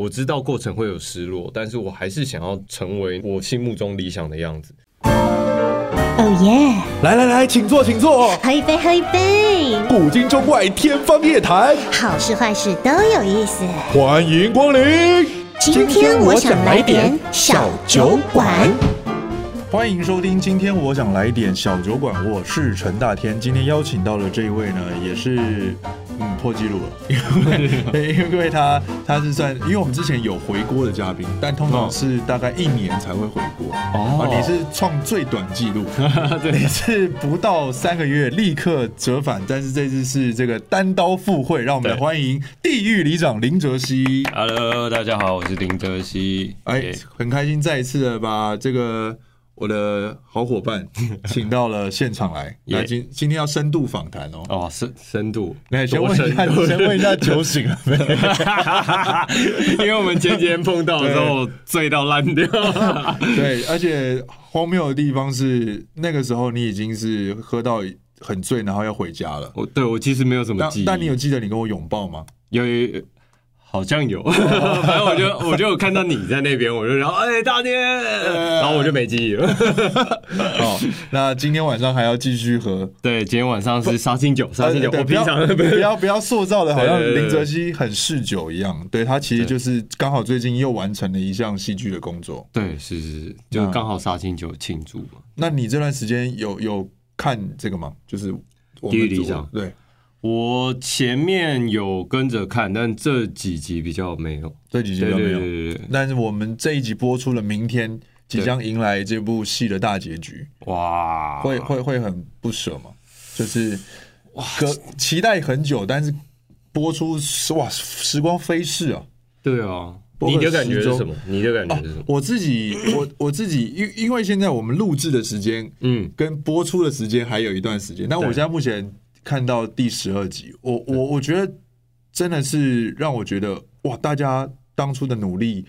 我知道过程会有失落，但是我还是想要成为我心目中理想的样子。哦耶！来来来，请坐，请坐。喝一杯，喝一杯。古今中外，天方夜谭，好事坏事都有意思。欢迎光临。今天我想来点小酒馆。欢迎收听，今天我想来点小酒馆。我是陈大天，今天邀请到的这一位呢，也是。嗯，破纪录了，因为因为他他是算，因为我们之前有回锅的嘉宾，但通常是大概一年才会回锅。哦，你是创最短纪录，对，你是不到三个月立刻折返，但是这次是这个单刀赴会，让我们来欢迎地狱里长林哲熙。Hello，大家好，我是林哲熙。哎，很开心再一次的把这个。我的好伙伴 请到了现场来，来今今天要深度访谈哦。哦，深深度，来先问一下，先问一下酒醒了没？因为我们前几天碰到的时候醉到烂掉。对，而且荒谬的地方是那个时候你已经是喝到很醉，然后要回家了。我对我其实没有什么记忆，但你有记得你跟我拥抱吗？有。有好像有，反正我就 我就有看到你在那边，我就然后哎大爹，然后我就没记忆了。好，那今天晚上还要继续喝？对，今天晚上是杀青酒，杀青酒。我平常不要不要塑造的好像林哲熹很嗜酒一样，对，他其实就是刚好最近又完成了一项戏剧的工作。对，是是是，就刚好杀青酒庆祝嘛。那你这段时间有有看这个吗？就是地狱里长，对。我前面有跟着看，但这几集比较没有，这几集比较没有。对对对对，但是我们这一集播出了，明天即将迎来这部戏的大结局。哇，会会会很不舍嘛？就是哇，期待很久，但是播出哇，时光飞逝啊！对啊，你的感觉是什么？你的感觉是什么？我自己，我我自己，因因为现在我们录制的时间，嗯，跟播出的时间还有一段时间。那我现在目前。看到第十二集，我我我觉得真的是让我觉得哇，大家当初的努力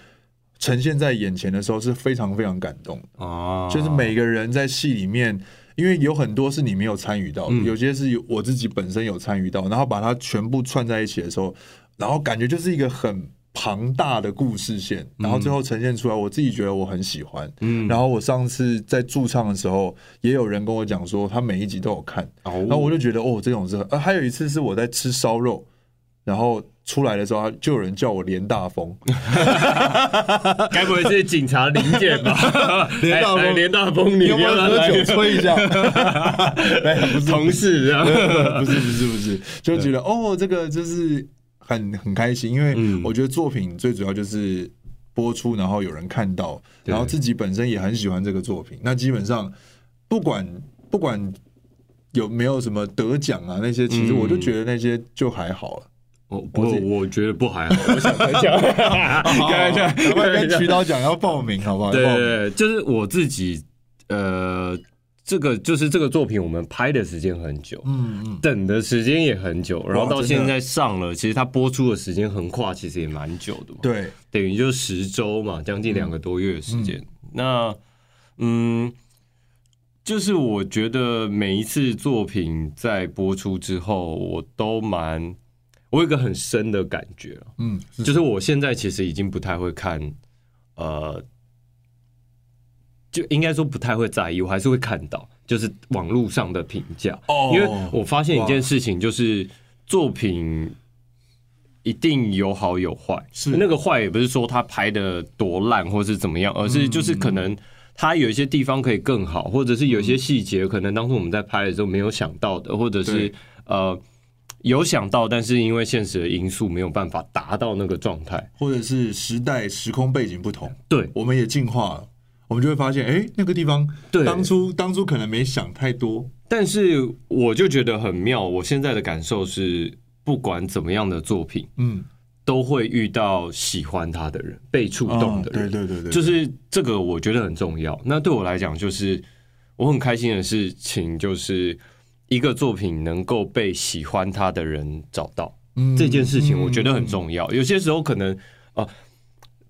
呈现在眼前的时候是非常非常感动啊！就是每个人在戏里面，因为有很多是你没有参与到的，有些是我自己本身有参与到，然后把它全部串在一起的时候，然后感觉就是一个很。庞大的故事线，然后最后呈现出来，我自己觉得我很喜欢。嗯，然后我上次在驻唱的时候，也有人跟我讲说，他每一集都有看。哦，然后我就觉得，哦，这种是。呃，还有一次是我在吃烧肉，然后出来的时候，就有人叫我连大风。该不会是警察临检吧？连大风，连大风，你有没有喝酒吹一下？不是同事这样，不是 不是不是，就觉得哦，这个就是。很很开心，因为我觉得作品最主要就是播出，然后有人看到，然后自己本身也很喜欢这个作品。那基本上不管不管有没有什么得奖啊，那些其实我就觉得那些就还好了。我，不，我觉得不还好。我想得奖，赶快跟渠道讲要报名，好不好？对对对，就是我自己呃。这个就是这个作品，我们拍的时间很久，嗯嗯，等的时间也很久，然后到现在上了，其实它播出的时间横跨其实也蛮久的嘛，对，等于就十周嘛，将近两个多月的时间。那嗯，就是我觉得每一次作品在播出之后，我都蛮，我有一个很深的感觉，嗯，就是我现在其实已经不太会看，呃。就应该说不太会在意，我还是会看到，就是网络上的评价。哦，因为我发现一件事情，就是作品一定有好有坏。是那个坏，也不是说他拍的多烂或是怎么样，而是就是可能他有一些地方可以更好，或者是有一些细节可能当初我们在拍的时候没有想到的，或者是呃有想到，但是因为现实的因素没有办法达到那个状态，或者是时代时空背景不同。对，我们也进化了。我们就会发现，哎，那个地方，对，当初当初可能没想太多，但是我就觉得很妙。我现在的感受是，不管怎么样的作品，嗯，都会遇到喜欢他的人，被触动的人，对对对对，就是这个，我觉得很重要。那对我来讲，就是我很开心的事情，就是一个作品能够被喜欢他的人找到，这件事情我觉得很重要。有些时候可能啊。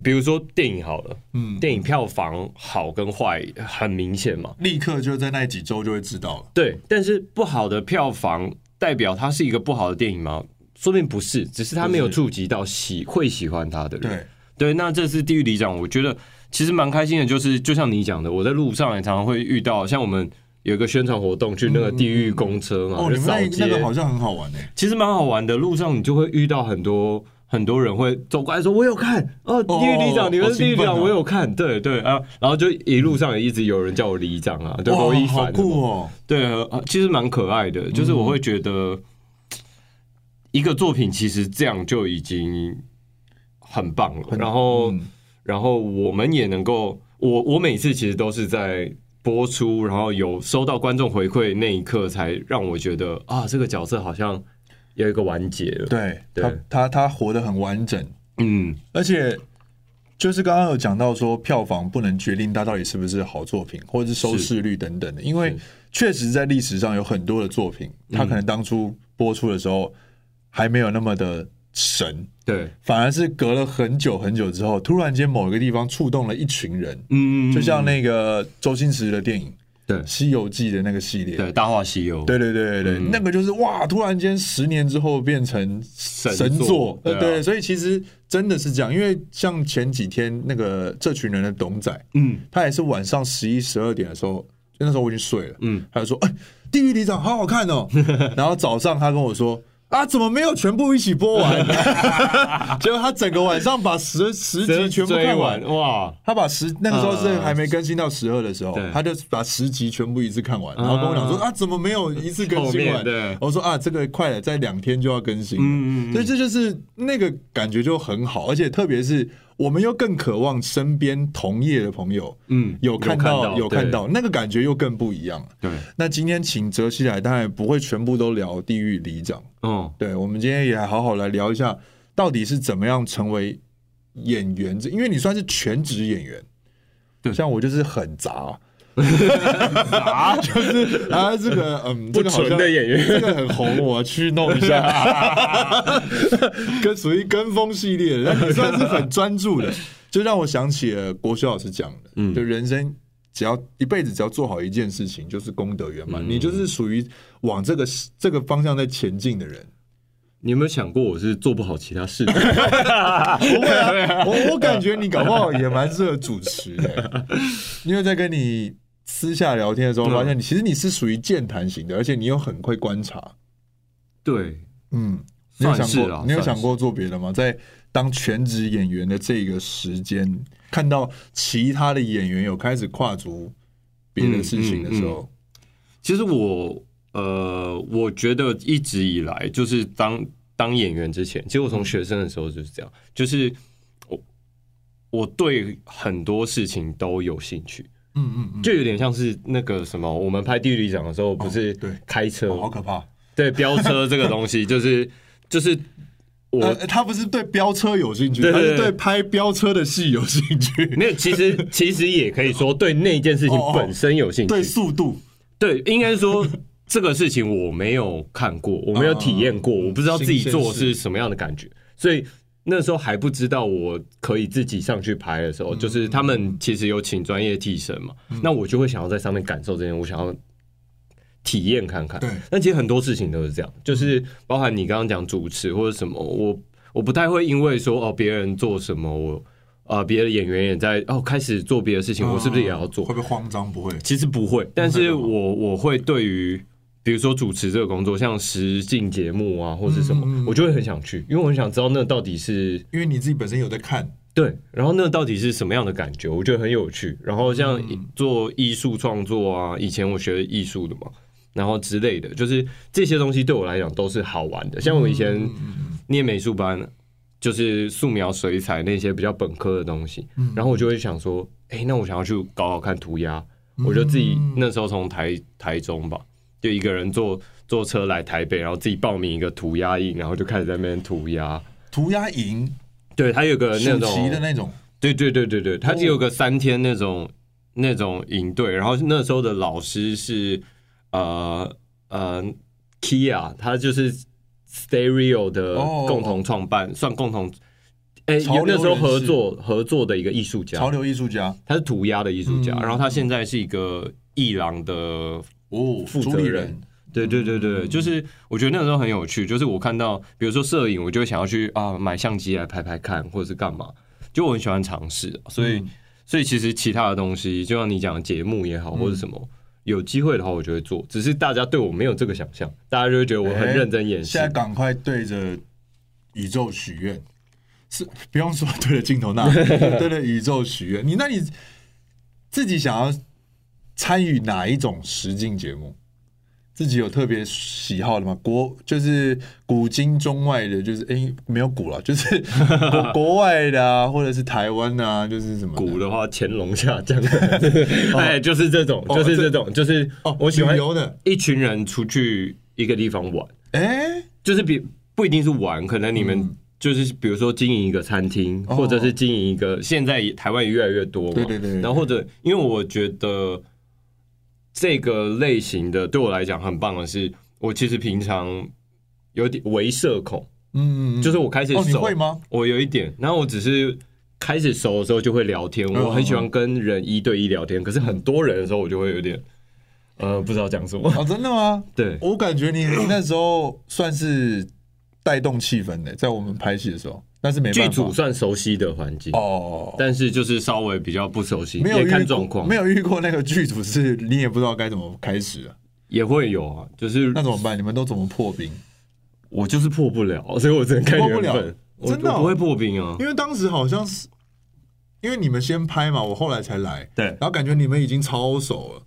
比如说电影好了，嗯，电影票房好跟坏很明显嘛，立刻就在那几周就会知道了。对，但是不好的票房代表它是一个不好的电影吗？说不定不是，只是它没有触及到喜会喜欢它的人。对对，那这次地狱里长，我觉得其实蛮开心的，就是就像你讲的，我在路上也常常会遇到，像我们有一个宣传活动，去那个地狱公车嘛，嗯、哦，你们那那个好像很好玩诶，其实蛮好玩的，路上你就会遇到很多。很多人会走过来说：“我有看哦，地狱里长，你们是地狱里长，我有看。”对对啊，然后就一路上也一直有人叫我里长啊，对，罗一凡，好酷哦。对，其实蛮可爱的，就是我会觉得一个作品其实这样就已经很棒了。然后，然后我们也能够，我我每次其实都是在播出，然后有收到观众回馈那一刻，才让我觉得啊，这个角色好像。有一个完结了，对，对。他他他活得很完整，嗯，而且就是刚刚有讲到说，票房不能决定它到底是不是好作品，或者是收视率等等的，因为确实在历史上有很多的作品，它可能当初播出的时候还没有那么的神，对，反而是隔了很久很久之后，突然间某一个地方触动了一群人，嗯，就像那个周星驰的电影。对《西游记》的那个系列，对《大话西游》，对对对对对，嗯、那个就是哇！突然间，十年之后变成神作，对，对，所以其实真的是这样。因为像前几天那个这群人的董仔，嗯，他也是晚上十一、十二点的时候，那时候我已经睡了，嗯，他就说：“哎、欸，地狱里长好好看哦。” 然后早上他跟我说。啊！怎么没有全部一起播完？结果他整个晚上把十十集全部看完，哇！他把十那个时候是还没更新到十二的时候，他就把十集全部一次看完，然后跟我讲说：“啊，怎么没有一次更新完？”我说：“啊，这个快了，在两天就要更新。”嗯，所以这就是那个感觉就很好，而且特别是。我们又更渴望身边同业的朋友，嗯，有看到有看到，那个感觉又更不一样了。对，那今天请哲熹来，当然不会全部都聊地狱里长。嗯，对，我们今天也好好来聊一下，到底是怎么样成为演员？这因为你算是全职演员，对，像我就是很杂。啊，就是啊，这个嗯，这个好像的演员，这个很红，我去弄一下，跟属于跟风系列，那你算是很专注的，就让我想起了国学老师讲的，嗯，就人生只要一辈子只要做好一件事情，就是功德圆满，你就是属于往这个这个方向在前进的人。你有没有想过，我是做不好其他事的？不会啊，我我感觉你搞不好也蛮适合主持的，因为在跟你。私下聊天的时候，发现你其实你是属于健谈型的，而且你又很会观察。对，嗯，你有想过，你有想过做别的吗？在当全职演员的这个时间，看到其他的演员有开始跨足别的事情的时候，其实我呃，我觉得一直以来就是当当演员之前，其实我从学生的时候就是这样，就是我我对很多事情都有兴趣。嗯嗯嗯，就有点像是那个什么，我们拍地狱里长的时候，不是对。开车，好可怕。对飙车这个东西，就是就是我他不是对飙车有兴趣，他是对拍飙车的戏有兴趣。没有，其实其实也可以说对那件事情本身有兴趣，对速度，对，应该说 这个事情我没有看过，我没有体验过，我不知道自己做是什么样的感觉，所以。那时候还不知道我可以自己上去拍的时候，就是他们其实有请专业替身嘛，那我就会想要在上面感受这些，我想要体验看看。对，那其实很多事情都是这样，就是包含你刚刚讲主持或者什么，我我不太会因为说哦别人做什么，我啊别的演员也在哦开始做别的事情，我是不是也要做？会不会慌张？不会，其实不会，但是我我会对于。比如说主持这个工作，像实境节目啊，或是什么，嗯、我就会很想去，因为我很想知道那到底是，因为你自己本身有在看，对，然后那到底是什么样的感觉，我觉得很有趣。然后像做艺术创作啊，以前我学艺术的嘛，然后之类的，就是这些东西对我来讲都是好玩的。像我以前念美术班，就是素描、水彩那些比较本科的东西，然后我就会想说，哎，那我想要去搞搞看涂鸦，我就自己那时候从台台中吧。就一个人坐坐车来台北，然后自己报名一个涂鸦营，然后就开始在那边涂鸦。涂鸦营，对，他有个那种的那种，对对对对对，他就有个三天那种、哦、那种营队，然后那时候的老师是呃呃 Kia，他就是 Stereo 的共同创办，哦、算共同哎，有、欸、那时候合作合作的一个艺术家，潮流艺术家，他是涂鸦的艺术家，嗯、然后他现在是一个艺廊的。哦，负责人，对对对对，就是我觉得那个时候很有趣，就是我看到，比如说摄影，我就会想要去啊买相机来拍拍看，或者是干嘛。就我很喜欢尝试，所以、嗯、所以其实其他的东西，就像你讲的节目也好，或者什么，嗯、有机会的话我就会做。只是大家对我没有这个想象，大家就会觉得我很认真演戏。现在赶快对着宇宙许愿，是不用说对着镜头那，对着宇宙许愿。你那你自己想要参与哪一种实境节目？自己有特别喜好的吗？国就是古今中外的，就是哎、欸，没有古了，就是国 国外的啊，或者是台湾啊，就是什么古的话，乾隆下降，哎，就是这种，就是这种，就是哦，我喜欢游的，一群人出去一个地方玩，哎，就是比不一定是玩，可能你们就是比如说经营一个餐厅，或者是经营一个，现在台湾也越来越多嘛，对对对，然后或者因为我觉得。这个类型的对我来讲很棒的是，我其实平常有点微社恐，嗯，就是我开始熟，你会吗？我有一点，然后我只是开始熟的时候就会聊天，我很喜欢跟人一对一聊天，可是很多人的时候我就会有点，呃，不知道讲什么。哦，真的吗？对，我感觉你那时候算是带动气氛的，在我们拍戏的时候。但是没剧组算熟悉的环境哦，但是就是稍微比较不熟悉，没有看状况，没有遇过那个剧组是你也不知道该怎么开始啊，也会有啊，就是那怎么办？你们都怎么破冰？我就是破不了，所以我只能看缘分，真的不会破冰啊，因为当时好像是因为你们先拍嘛，我后来才来，对，然后感觉你们已经超熟了，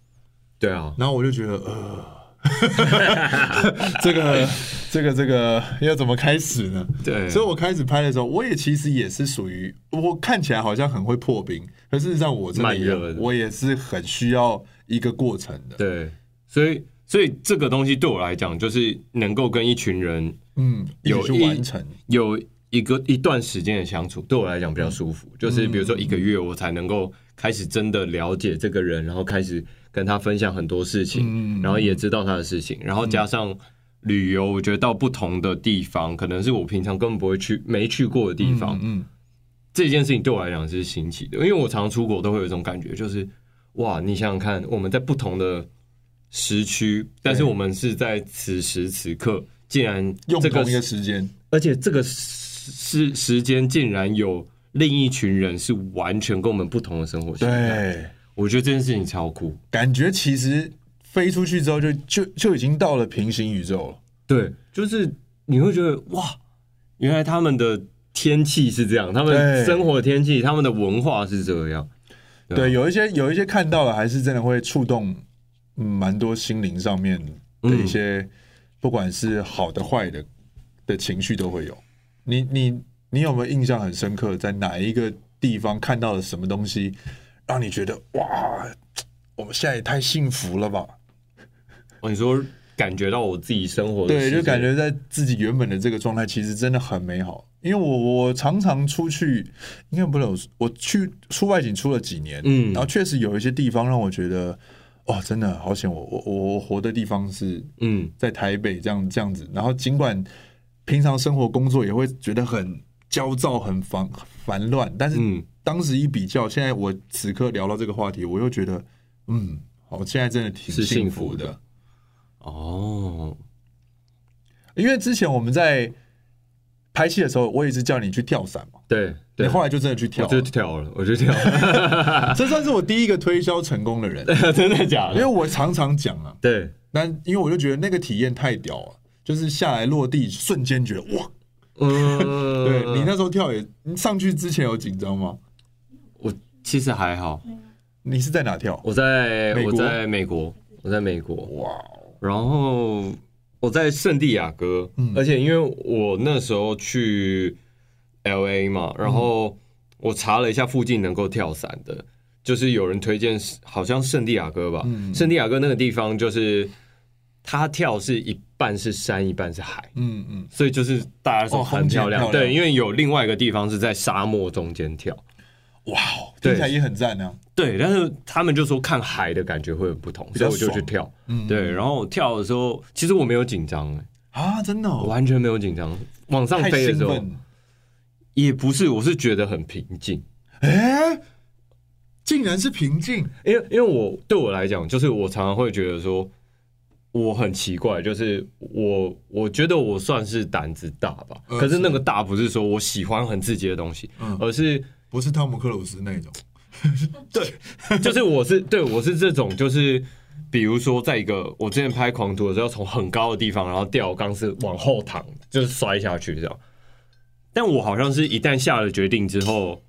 对啊，然后我就觉得呃。这个这个这个要怎么开始呢？对，所以我开始拍的时候，我也其实也是属于我看起来好像很会破冰，可事实上我真的我也是很需要一个过程的。对，所以所以这个东西对我来讲，就是能够跟一群人嗯有一完成有一个一段时间的相处，对我来讲比较舒服。就是比如说一个月，我才能够开始真的了解这个人，然后开始。跟他分享很多事情，然后也知道他的事情，然后加上旅游，我觉得到不同的地方，可能是我平常根本不会去、没去过的地方。嗯，这件事情对我来讲是新奇的，因为我常常出国都会有一种感觉，就是哇，你想想看，我们在不同的时区，但是我们是在此时此刻，竟然用同一个时间，而且这个时时间竟然有另一群人是完全跟我们不同的生活习惯。对。我觉得这件事情超酷，感觉其实飞出去之后就就就已经到了平行宇宙了。对，就是你会觉得哇，原来他们的天气是这样，他们生活的天气，他们的文化是这样。对，对，有一些有一些看到了，还是真的会触动，嗯，蛮多心灵上面的一些，嗯、不管是好的坏的的情绪都会有。你你你有没有印象很深刻，在哪一个地方看到了什么东西？让你觉得哇，我们现在也太幸福了吧？哦，你说感觉到我自己生活的对，就感觉在自己原本的这个状态，其实真的很美好。因为我我常常出去，应该不能我去出外景出了几年，嗯，然后确实有一些地方让我觉得，哦，真的好险！我我我活的地方是嗯，在台北这样这样子。然后尽管平常生活工作也会觉得很焦躁、很烦烦乱，但是嗯。当时一比较，现在我此刻聊到这个话题，我又觉得，嗯，好，现在真的挺幸福的。哦，因为之前我们在拍戏的时候，我也是叫你去跳伞嘛。对，对，你后来就真的去跳，就跳了，我就跳了。这算是我第一个推销成功的人，真的假的？因为我常常讲啊，对，但因为我就觉得那个体验太屌了，就是下来落地瞬间觉得哇，嗯，对，你那时候跳也，你上去之前有紧张吗？其实还好，你是在哪跳？我在我在美国，我在美国。哇！然后我在圣地亚哥，而且因为我那时候去 LA 嘛，然后我查了一下附近能够跳伞的，就是有人推荐，好像圣地亚哥吧。圣地亚哥那个地方就是它跳是一半是山，一半是海。嗯嗯，所以就是大家说很漂亮。对，因为有另外一个地方是在沙漠中间跳。哇哦，听起来也很赞呢。对，但是他们就说看海的感觉会很不同，所以我就去跳。嗯，对，然后跳的时候，其实我没有紧张哎啊，真的，完全没有紧张。往上飞的时候，也不是，我是觉得很平静。哎，竟然是平静，因为因为我对我来讲，就是我常常会觉得说我很奇怪，就是我我觉得我算是胆子大吧，可是那个大不是说我喜欢很刺激的东西，而是。不是汤姆克鲁斯那种。对，就是我是对我是这种，就是比如说，在一个我之前拍狂徒的时候，从很高的地方，然后吊钢丝往后躺，就是摔下去这样。但我好像是一旦下了决定之后，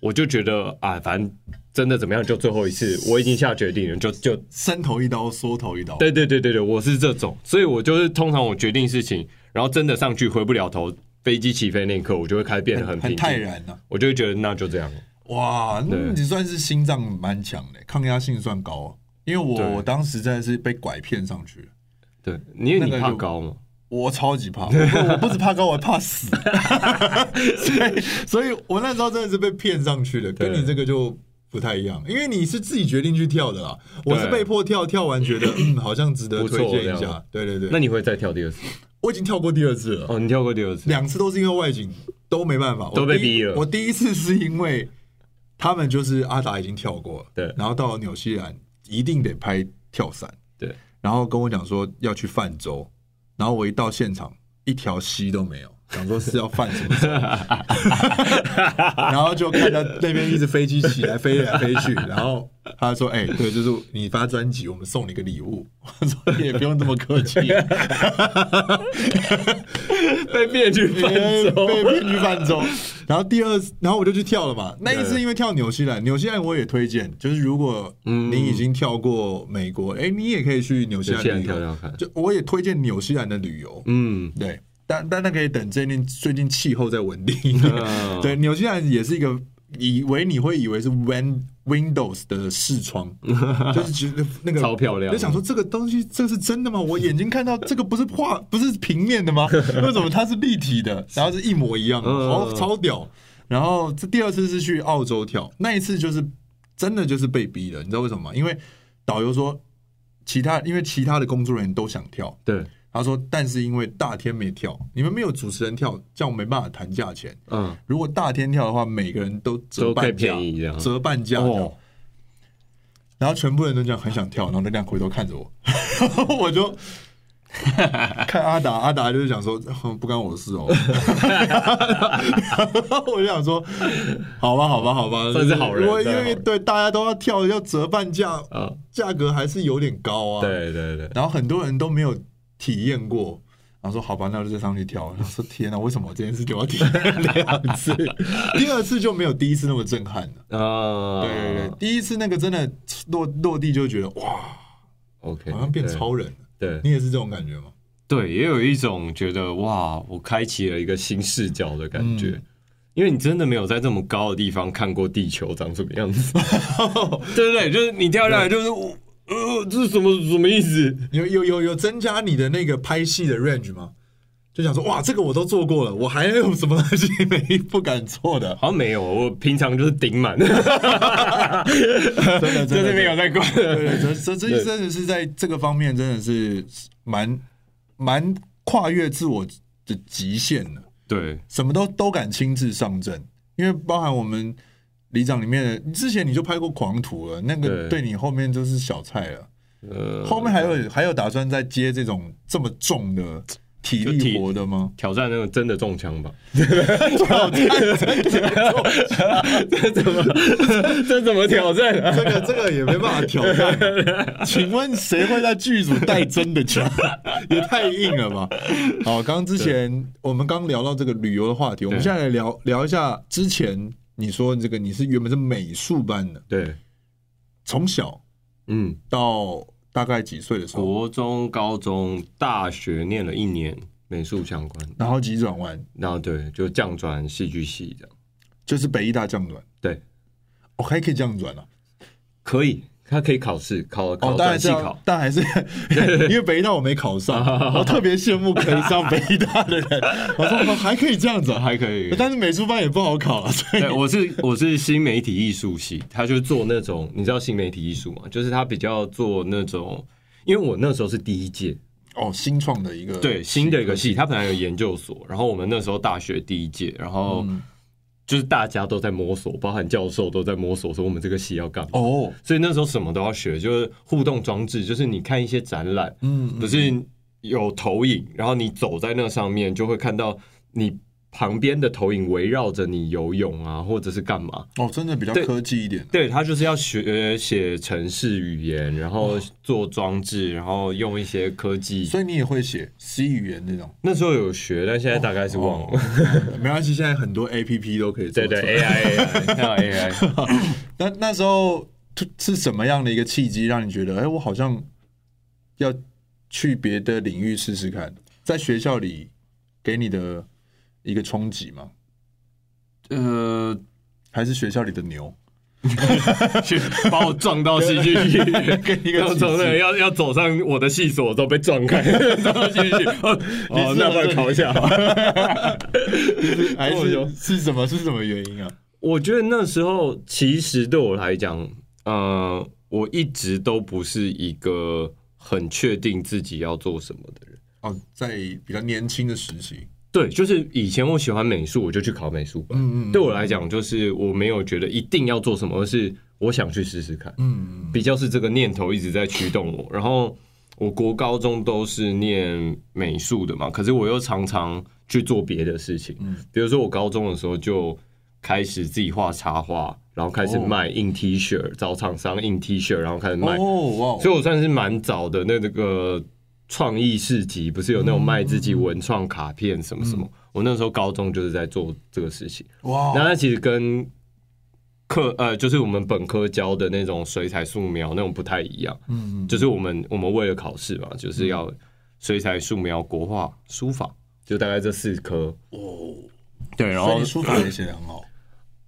我就觉得啊，反正真的怎么样，就最后一次，我已经下决定了，就就伸头一刀，缩头一刀。对对对对对，我是这种，所以我就是通常我决定事情，然后真的上去回不了头，飞机起飞那一刻，我就会开始变得很很泰然了，我就会觉得那就这样。哇，那你算是心脏蛮强的，抗压性算高啊。因为我我当时真的是被拐骗上去了。对，因为你怕高吗？我超级怕，我不止怕高，我还怕死。所以，所以我那时候真的是被骗上去的，跟你这个就不太一样。因为你是自己决定去跳的啦，我是被迫跳，跳完觉得 嗯好像值得推荐一下。对对对，那你会再跳第二次？我已经跳过第二次了。哦，你跳过第二次，两次都是因为外景都没办法，都被逼了。我第一次是因为。他们就是阿达已经跳过了，对，然后到了纽西兰一定得拍跳伞，对，然后跟我讲说要去泛舟，然后我一到现场一条溪都没有，想说是要犯什么舟，然后就看到那边一直飞机起来飞来飞去，然后他说：“哎、欸，对，就是你发专辑，我们送你个礼物。”我说：“你也不用这么客气。”被骗去泛舟，被骗去泛舟。然后第二，然后我就去跳了嘛。那一次因为跳纽西兰，纽西兰我也推荐，就是如果你已经跳过美国，哎、嗯，你也可以去纽西兰旅游。就我也推荐纽西兰的旅游。嗯，对，但但那可以等最近最近气候再稳定一点。嗯、对，纽西兰也是一个。以为你会以为是 Win Windows 的视窗，就是觉得那个超漂亮，就想说这个东西这是真的吗？我眼睛看到这个不是画 不是平面的吗？为什么它是立体的？然后是一模一样的，超超屌。然后这第二次是去澳洲跳，那一次就是真的就是被逼的，你知道为什么吗？因为导游说其他因为其他的工作人员都想跳，对。他说：“但是因为大天没跳，你们没有主持人跳，这样我没办法谈价钱。嗯，如果大天跳的话，每个人都折半价，折半价。哦，然后全部人都这样很想跳，然后就这样回头看着我，我就看阿达，阿达就是想说不关我的事哦。我就想说，好吧，好吧，好吧，算是好人。我因为对大家都要跳，要折半价，价格还是有点高啊。对对对，然后很多人都没有。”体验过，然后说好吧，那就再上去跳。然后说天哪，为什么我这件事就要体验两次？第二次就没有第一次那么震撼了啊！对对对，第一次那个真的落落地就觉得哇，OK，好像变超人了。对，你也是这种感觉吗？对，也有一种觉得哇，我开启了一个新视角的感觉，因为你真的没有在这么高的地方看过地球长什么样子。对对对，就是你跳下来就是。呃，这是什么什么意思？有有有有增加你的那个拍戏的 range 吗？就想说，哇，这个我都做过了，我还有什么东西没不敢做的？好像没有，我平常就是顶满，真的真的 没有在管。对对，这这这真的是在这个方面真的是蛮蛮跨越自我的极限的。对，什么都都敢亲自上阵，因为包含我们。里长里面，之前你就拍过狂徒了，那个对你后面就是小菜了。呃，后面还有还有打算再接这种这么重的体力活的吗？挑战那种真的中枪吧？挑战真的中枪，这怎么这怎么挑战啊？这个这个也没办法挑战。请问谁会在剧组带真的枪？也太硬了吧！好，刚刚之前我们刚聊到这个旅游的话题，我们现在来聊聊一下之前。你说这个你是原本是美术班的，对，从小嗯。到大概几岁的时候，国中、高中、大学念了一年美术相关，然后急转弯，然后对，就降转戏剧系这样，就是北艺大降转，对，我还可以降转了，可以。他可以考试，考考短期考，但还是 因为北大我没考上，我特别羡慕可以上北大的人。我说还可以这样子，还可以，但是美术班也不好考啊。对，我是我是新媒体艺术系，他就做那种，你知道新媒体艺术吗？就是他比较做那种，因为我那时候是第一届哦，新创的一个对新的一个系，他本来有研究所，然后我们那时候大学第一届，然后。就是大家都在摸索，包含教授都在摸索，说我们这个戏要干嘛哦。Oh. 所以那时候什么都要学，就是互动装置，就是你看一些展览，嗯，不是有投影，然后你走在那上面就会看到你旁边的投影围绕着你游泳啊，或者是干嘛？哦，真的比较科技一点。对，他就是要学写程式语言，然后做装置，然后用一些科技。所以你也会写 C 语言那种？那时候有学，但现在大概是忘了。哦哦、没关系，现在很多 APP 都可以做。对对，AI，AI，还有 AI。那那时候是什么样的一个契机，让你觉得，哎，我好像要去别的领域试试看？在学校里给你的。一个冲击吗？呃，还是学校里的牛，去把我撞到戏剧系，跟一个从那要要走上我的系所都被撞开，撞到戏剧系。哦，那我考一下，还是是什么？是什么原因啊？我觉得那时候其实对我来讲，呃，我一直都不是一个很确定自己要做什么的人。哦，在比较年轻的时期。对，就是以前我喜欢美术，我就去考美术班。嗯嗯，对我来讲，就是我没有觉得一定要做什么，而是我想去试试看。嗯嗯，比较是这个念头一直在驱动我。然后我国高中都是念美术的嘛，可是我又常常去做别的事情。嗯，比如说我高中的时候就开始自己画插画，然后开始卖印 T 恤，找厂商印 T 恤，然后开始卖。哦，所以我算是蛮早的那个。创意市集不是有那种卖自己文创卡片什么什么？嗯、我那时候高中就是在做这个事情。哇！那它其实跟课呃，就是我们本科教的那种水彩素描那种不太一样。嗯嗯。就是我们我们为了考试嘛，就是要水彩素描、国画、书法，就大概这四科。哦。对，然后书法也写得很好。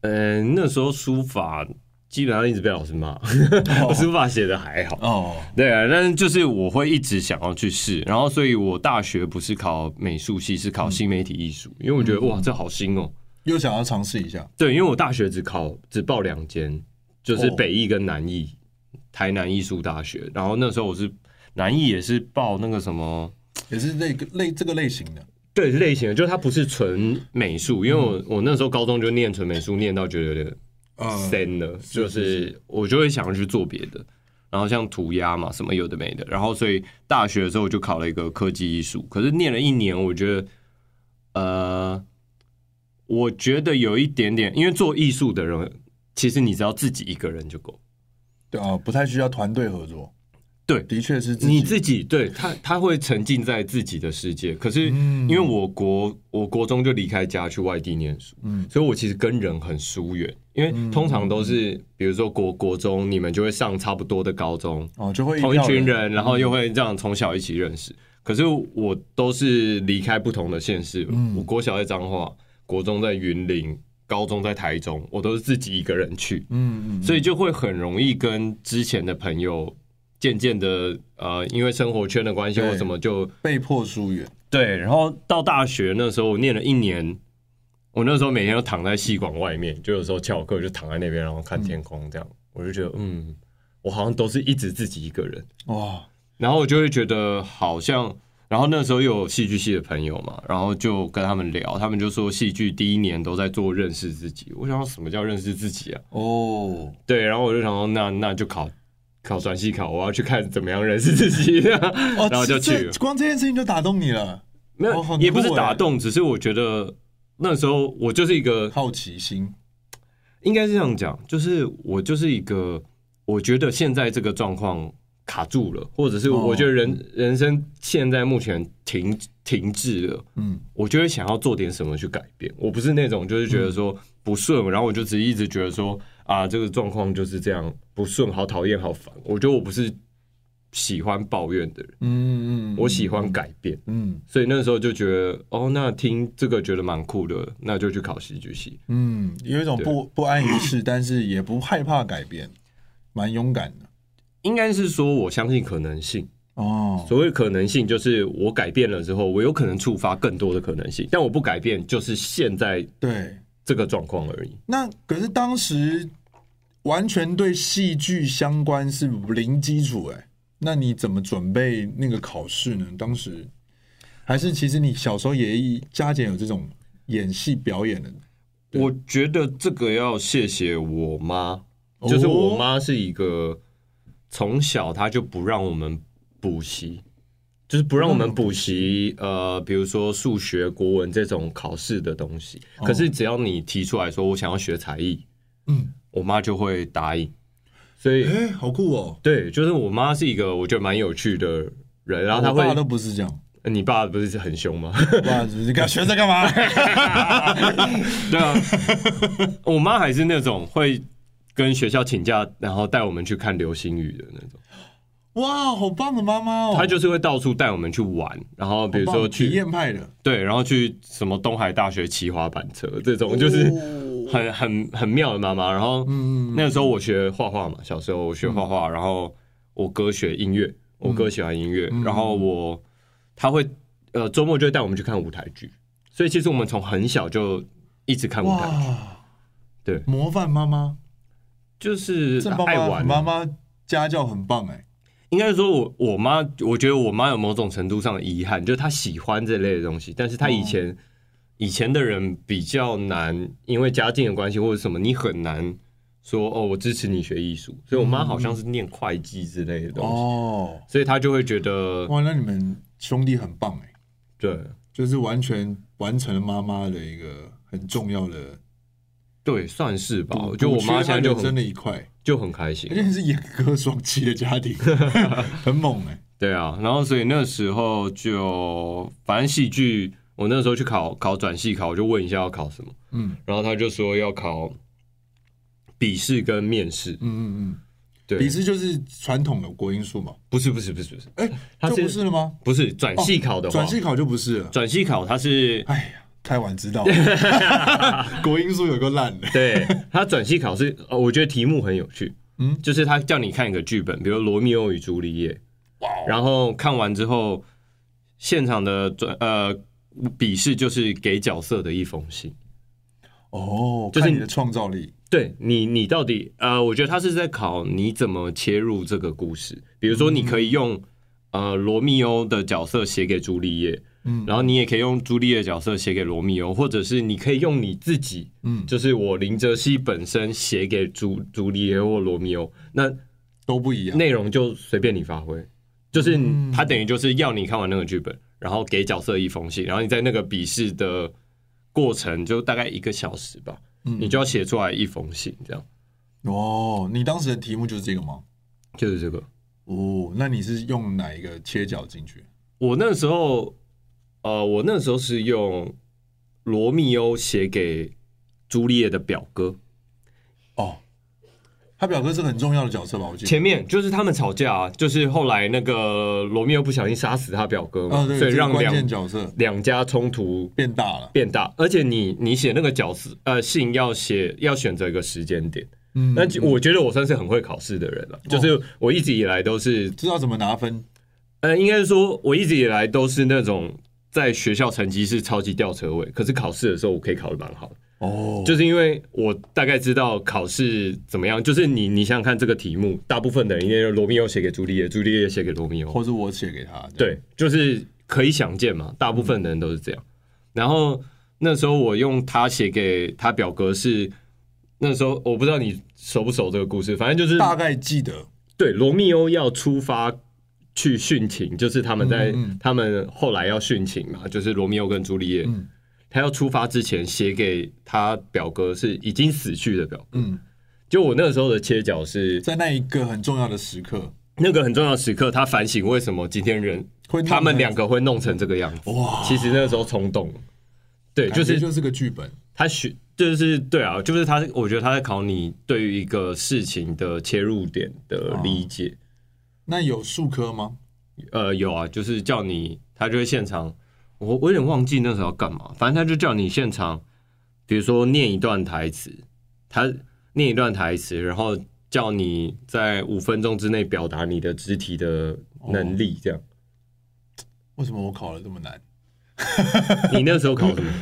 嗯，那时候书法。基本上一直被老师骂，我书法写的还好哦。对啊，但是就是我会一直想要去试，然后所以我大学不是考美术系，是考新媒体艺术，因为我觉得哇，这好新哦，又想要尝试一下。对，因为我大学只考只报两间，就是北艺跟南艺，台南艺术大学。然后那时候我是南艺也是报那个什么，也是那个类这个类型的，对，类型的，就是它不是纯美术，因为我我那时候高中就念纯美术，念到觉得有点。深了，就是我就会想要去做别的，然后像涂鸦嘛，什么有的没的，然后所以大学的时候我就考了一个科技艺术，可是念了一年，我觉得，呃，我觉得有一点点，因为做艺术的人，其实你只要自己一个人就够，对啊，不太需要团队合作。对，的确是你自己。对他，他会沉浸在自己的世界。可是，因为我国我国中就离开家去外地念书，嗯，所以我其实跟人很疏远。因为通常都是，比如说国国中，你们就会上差不多的高中，哦，就会同一群人，然后又会这样从小一起认识。可是我都是离开不同的县市，我国小在彰化，国中在云林，高中在台中，我都是自己一个人去，嗯嗯，所以就会很容易跟之前的朋友。渐渐的，呃，因为生活圈的关系或什么，就被迫疏远。对，然后到大学那时候，我念了一年，我那时候每天都躺在戏馆外面，就有时候翘课就躺在那边，然后看天空，这样，嗯、我就觉得，嗯，我好像都是一直自己一个人哇。然后我就会觉得好像，然后那时候又有戏剧系的朋友嘛，然后就跟他们聊，他们就说戏剧第一年都在做认识自己。我想说什么叫认识自己啊？哦，对，然后我就想说，那那就考。考转系考，我要去看怎么样认识自己，然后就去。光这件事情就打动你了？没有，也不是打动，只是我觉得那时候我就是一个好奇心，应该是这样讲，就是我就是一个，我觉得现在这个状况卡住了，或者是我觉得人人生现在目前停停滞了，嗯，我就会想要做点什么去改变。我不是那种就是觉得说不顺，然后我就只一直觉得说。啊，这个状况就是这样不顺，好讨厌，好烦。我觉得我不是喜欢抱怨的人，嗯嗯，我喜欢改变，嗯，所以那时候就觉得，哦，那听这个觉得蛮酷的，那就去考戏剧系，嗯，有一种不不安于世，但是也不害怕改变，蛮勇敢的。应该是说，我相信可能性哦。所谓可能性，就是我改变了之后，我有可能触发更多的可能性，但我不改变，就是现在对这个状况而已。那可是当时。完全对戏剧相关是零基础哎，那你怎么准备那个考试呢？当时还是其实你小时候也加减有这种演戏表演的。我觉得这个要谢谢我妈，就是我妈是一个从小她就不让我们补习，就是不让我们补习，呃，比如说数学、国文这种考试的东西。可是只要你提出来说我想要学才艺，嗯，我妈就会答应。所以，哎，好酷哦！对，就是我妈是一个我觉得蛮有趣的人，然后她会，我爸都不是这样。你爸不是很凶吗？爸，你干学这干嘛？对啊，我妈还是那种会跟学校请假，然后带我们去看流星雨的那种。哇，好棒的妈妈哦！她就是会到处带我们去玩，然后比如说去体验派的，对，然后去什么东海大学骑滑板车这种，就是很很很妙的妈妈。然后那个时候我学画画嘛，小时候我学画画，然后我哥学音乐，我哥喜欢音乐，然后我他会呃周末就会带我们去看舞台剧，所以其实我们从很小就一直看舞台剧。对，模范妈妈？就是爱玩。妈妈，家教很棒哎。应该说我，我我妈，我觉得我妈有某种程度上的遗憾，就是她喜欢这类的东西，但是她以前、哦、以前的人比较难，因为家境的关系或者什么，你很难说哦，我支持你学艺术。所以我妈好像是念会计之类的东西，哦，所以她就会觉得哇，那你们兄弟很棒哎，对，就是完全完成了妈妈的一个很重要的。对，算是吧。我觉得我妈现在就真的一块就很开心，而且是演歌双栖的家庭，很猛哎、欸。对啊，然后所以那时候就反正戏剧，我那时候去考考转系考，我就问一下要考什么，嗯，然后他就说要考笔试跟面试，嗯嗯嗯，对，笔试就是传统的国英数嘛？不是不是不是不是，哎，他就不是了吗？不是转系考的话，转系考就不是了，转系考它是，哎呀。太晚知道，国英数有个烂的。对，他转系考试，我觉得题目很有趣。嗯，就是他叫你看一个剧本，比如《罗密欧与朱丽叶》，哇，然后看完之后，现场的转呃笔试就是给角色的一封信。哦，就是你的创造力。对你，你到底呃，我觉得他是在考你怎么切入这个故事。比如说，你可以用呃罗密欧的角色写给朱丽叶。嗯，然后你也可以用朱丽叶角色写给罗密欧，或者是你可以用你自己，嗯，就是我林哲熙本身写给朱朱丽叶或罗密欧，那都不一样，内容就随便你发挥，就是他等于就是要你看完那个剧本，然后给角色一封信，然后你在那个笔试的过程就大概一个小时吧，嗯，你就要写出来一封信这样。哦，你当时的题目就是这个吗？就是这个。哦，那你是用哪一个切角进去？我那时候。呃，我那时候是用罗密欧写给朱丽叶的表哥。哦，他表哥是很重要的角色吧？我记得前面就是他们吵架啊，就是后来那个罗密欧不小心杀死他表哥嘛，所以让两角色两家冲突变大了，变大。而且你你写那个角色呃信要写要选择一个时间点，嗯，那我觉得我算是很会考试的人了，就是我一直以来都是知道怎么拿分。呃，应该是说我一直以来都是那种。在学校成绩是超级吊车尾，可是考试的时候我可以考的蛮好的哦，就是因为我大概知道考试怎么样。就是你你想想看这个题目，大部分的人应该罗密欧写给朱丽叶，朱丽叶写给罗密欧，或是我写给他。对，就是可以想见嘛，大部分的人都是这样。然后那时候我用他写给他表哥是那时候我不知道你熟不熟这个故事，反正就是大概记得。对，罗密欧要出发。去殉情，就是他们在他们后来要殉情嘛，就是罗密欧跟朱丽叶，他要出发之前写给他表哥是已经死去的表哥。嗯，就我那个时候的切角是在那一个很重要的时刻，那个很重要的时刻，他反省为什么今天人会他们两个会弄成这个样子。哇，其实那个时候冲动，对，就是就是个剧本，他选就是对啊，就是他，我觉得他在考你对于一个事情的切入点的理解。那有数科吗？呃，有啊，就是叫你，他就会现场，我我有点忘记那时候要干嘛，反正他就叫你现场，比如说念一段台词，他念一段台词，然后叫你在五分钟之内表达你的肢体的能力，这样。为什么我考的这么难？你那时候考什么？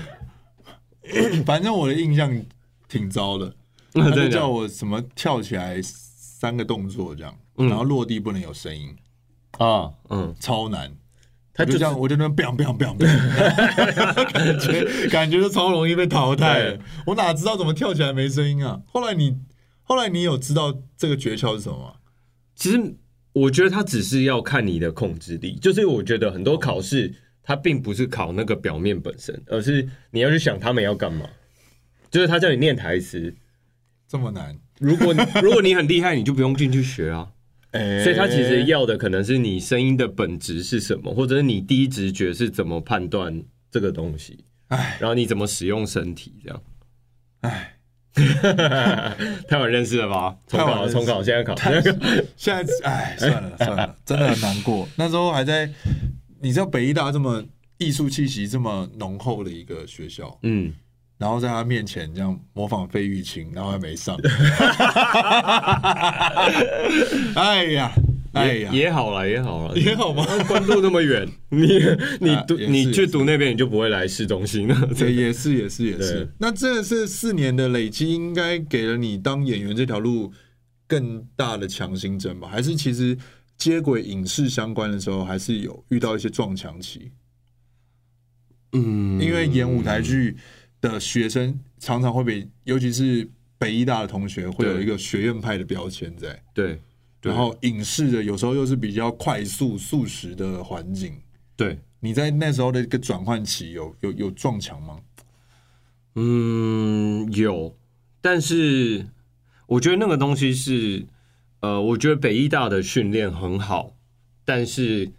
反正我的印象挺糟的，他就叫我什么跳起来三个动作这样。然后落地不能有声音啊，嗯，超难。他就这样，我就那边 biang biang biang biang，感觉感觉就超容易被淘汰。我哪知道怎么跳起来没声音啊？后来你后来你有知道这个诀窍是什么吗？其实我觉得他只是要看你的控制力，就是我觉得很多考试它并不是考那个表面本身，而是你要去想他们要干嘛。就是他叫你念台词，这么难。如果如果你很厉害，你就不用进去学啊。欸、所以他其实要的可能是你声音的本质是什么，或者是你第一直觉是怎么判断这个东西。哎，然后你怎么使用身体这样？哎。太晚认识了吧？重考，重考，现在考，现在考，现在哎，算了 算了，真的很难过。那时候还在，你知道北艺大这么艺术气息这么浓厚的一个学校，嗯，然后在他面前这样模仿费玉清，然后还没上，哎呀。哎呀也好了，也好了，也好吗？关渡那么远，你你 读你去读那边，你就不会来市中心了。对，也是也是也是。那这是四年的累积，应该给了你当演员这条路更大的强心针吧？还是其实接轨影视相关的时候，还是有遇到一些撞墙期？嗯，因为演舞台剧的学生常常会被，尤其是北医大的同学，会有一个学院派的标签在。对。然后影视的有时候又是比较快速速食的环境，对，你在那时候的一个转换期有有有撞墙吗？嗯，有，但是我觉得那个东西是，呃，我觉得北医大的训练很好，但是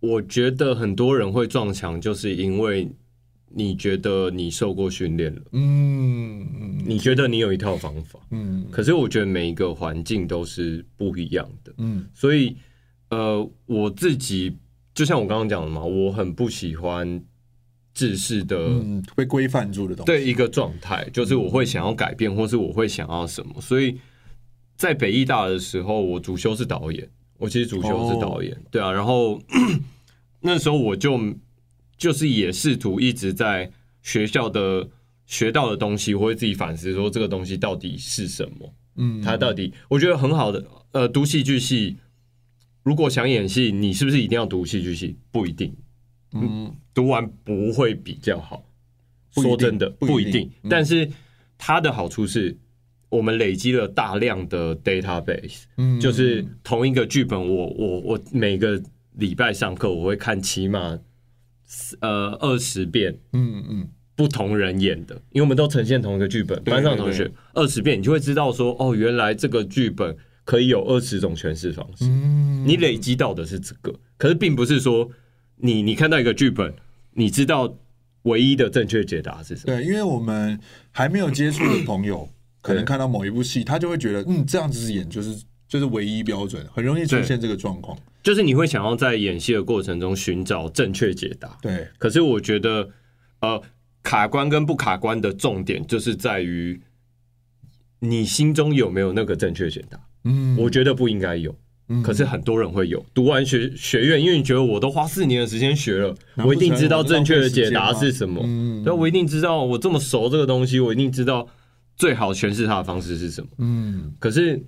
我觉得很多人会撞墙，就是因为。你觉得你受过训练了？嗯，你觉得你有一套方法？嗯，可是我觉得每一个环境都是不一样的。嗯，所以呃，我自己就像我刚刚讲的嘛，我很不喜欢制式的、嗯、被规范住的东西。对一个状态，就是我会想要改变，或是我会想要什么。所以在北艺大的时候，我主修是导演，我其实主修是导演。哦、对啊，然后 那时候我就。就是也试图一直在学校的学到的东西，我会自己反思说这个东西到底是什么？嗯，它到底我觉得很好的。呃，读戏剧系，如果想演戏，你是不是一定要读戏剧系？不一定。嗯，读完不会比较好。说真的，不一定。但是它的好处是我们累积了大量的 database。嗯，就是同一个剧本，我我我每个礼拜上课我会看起码。呃，二十遍，嗯嗯，不同人演的，因为我们都呈现同一个剧本，班上同学二十遍，你就会知道说，哦，原来这个剧本可以有二十种诠释方式。嗯，你累积到的是这个，可是并不是说你你看到一个剧本，你知道唯一的正确解答是什么？对，因为我们还没有接触的朋友，可能看到某一部戏，他就会觉得，嗯，这样子演就是就是唯一标准，很容易出现这个状况。就是你会想要在演戏的过程中寻找正确解答，对。可是我觉得，呃，卡关跟不卡关的重点就是在于你心中有没有那个正确解答。嗯，我觉得不应该有，可是很多人会有。读完学学院，因为你觉得我都花四年的时间学了，我一定知道正确的解答是什么。嗯，对，我一定知道，我这么熟这个东西，我一定知道最好诠释它的方式是什么。嗯，可是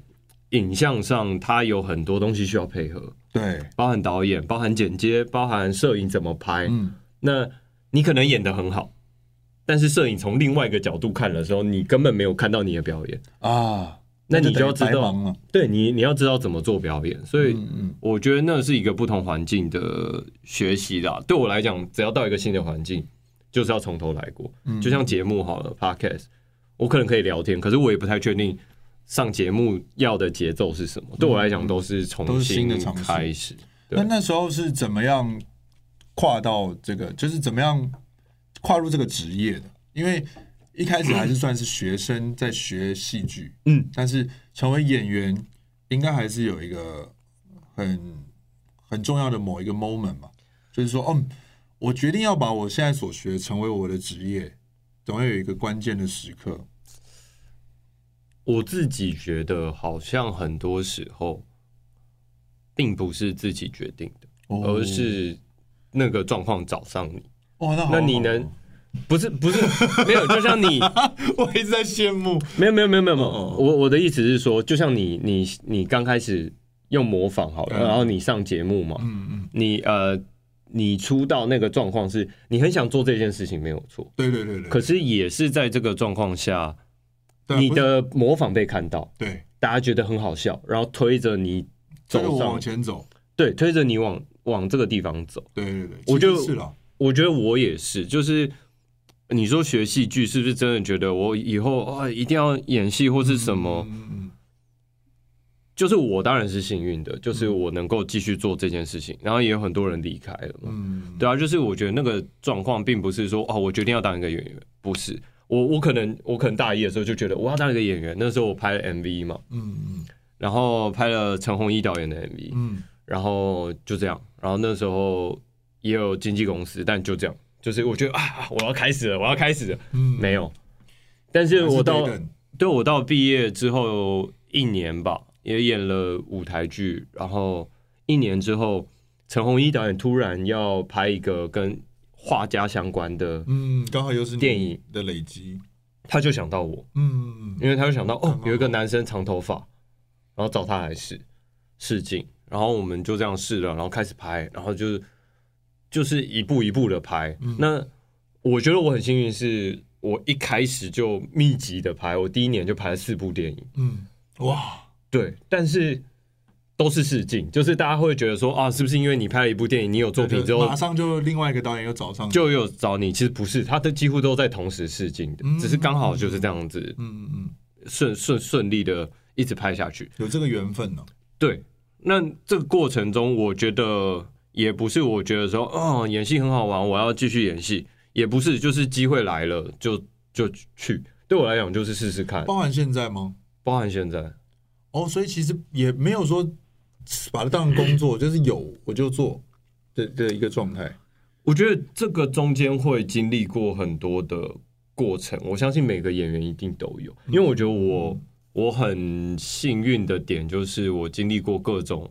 影像上它有很多东西需要配合。对，包含导演，包含剪接，包含摄影怎么拍。嗯，那你可能演得很好，但是摄影从另外一个角度看的时候，你根本没有看到你的表演啊。那你就要知道，对你你要知道怎么做表演。所以，我觉得那是一个不同环境的学习啦。对我来讲，只要到一个新的环境，就是要从头来过。就像节目好了，Podcast，我可能可以聊天，可是我也不太确定。上节目要的节奏是什么？对我来讲都是重新的开始。那那时候是怎么样跨到这个？就是怎么样跨入这个职业的？因为一开始还是算是学生在学戏剧，嗯，但是成为演员应该还是有一个很很重要的某一个 moment 嘛，就是说，嗯，我决定要把我现在所学成为我的职业，总要有一个关键的时刻。我自己觉得，好像很多时候并不是自己决定的，而是那个状况找上你。哦，那那你能不是不是没有？就像你，我一直在羡慕。没有没有没有没有。我我的意思是说，就像你你你刚开始用模仿好了，然后你上节目嘛，嗯嗯，你呃你出道那个状况是你很想做这件事情，没有错。对对对对。可是也是在这个状况下。你的模仿被看到，对，大家觉得很好笑，然后推着你走着往前走，对，推着你往往这个地方走。对对对，我就是了。我觉得我也是，就是你说学戏剧是不是真的觉得我以后啊一定要演戏或是什么？嗯嗯。就是我当然是幸运的，就是我能够继续做这件事情，然后也有很多人离开了嘛。嗯，对啊，就是我觉得那个状况并不是说哦，我决定要当一个演员，不是。我我可能我可能大一的时候就觉得我要当一个演员，那时候我拍了 MV 嘛，嗯嗯，然后拍了陈鸿一导演的 MV，嗯，然后就这样，然后那时候也有经纪公司，但就这样，就是我觉得啊，我要开始了，我要开始了，嗯，没有，但是我到对我到毕业之后一年吧，也演了舞台剧，然后一年之后，陈鸿一导演突然要拍一个跟画家相关的，嗯，刚好又是电影。的累积，他就想到我，嗯，因为他就想到哦，有一个男生长头发，然后找他来试试镜，然后我们就这样试了，然后开始拍，然后就是就是一步一步的拍。嗯、那我觉得我很幸运，是我一开始就密集的拍，我第一年就拍了四部电影，嗯，哇，对，但是。都是试镜，就是大家会觉得说啊，是不是因为你拍了一部电影，你有作品之后，马上就另外一个导演又找上，就有找你？其实不是，他的几乎都在同时试镜的，只是刚好就是这样子，嗯嗯嗯，顺顺顺利的一直拍下去，有这个缘分呢。对，那这个过程中，我觉得也不是，我觉得说哦，演戏很好玩，我要继续演戏，也不是，就是机会来了就就去。对我来讲，就是试试看。包含现在吗？包含现在。哦，所以其实也没有说。把它当成工作，就是有我就做的的一个状态。我觉得这个中间会经历过很多的过程，我相信每个演员一定都有。因为我觉得我我很幸运的点就是我经历过各种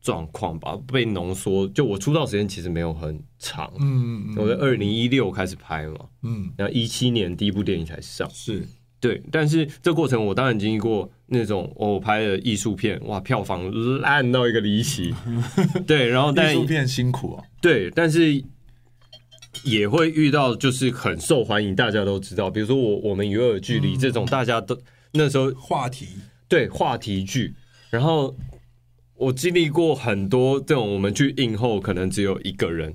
状况吧，被浓缩。就我出道时间其实没有很长，嗯嗯，我在二零一六开始拍嘛，嗯，然后一七年第一部电影才上，是。对，但是这过程我当然经历过那种我拍的艺术片，哇，票房烂到一个离奇。对，然后但艺术片辛苦啊。对，但是也会遇到就是很受欢迎，大家都知道，比如说我我们与恶的距离这种，大家都那时候话题，对，话题剧。然后我经历过很多这种，我们去映后可能只有一个人，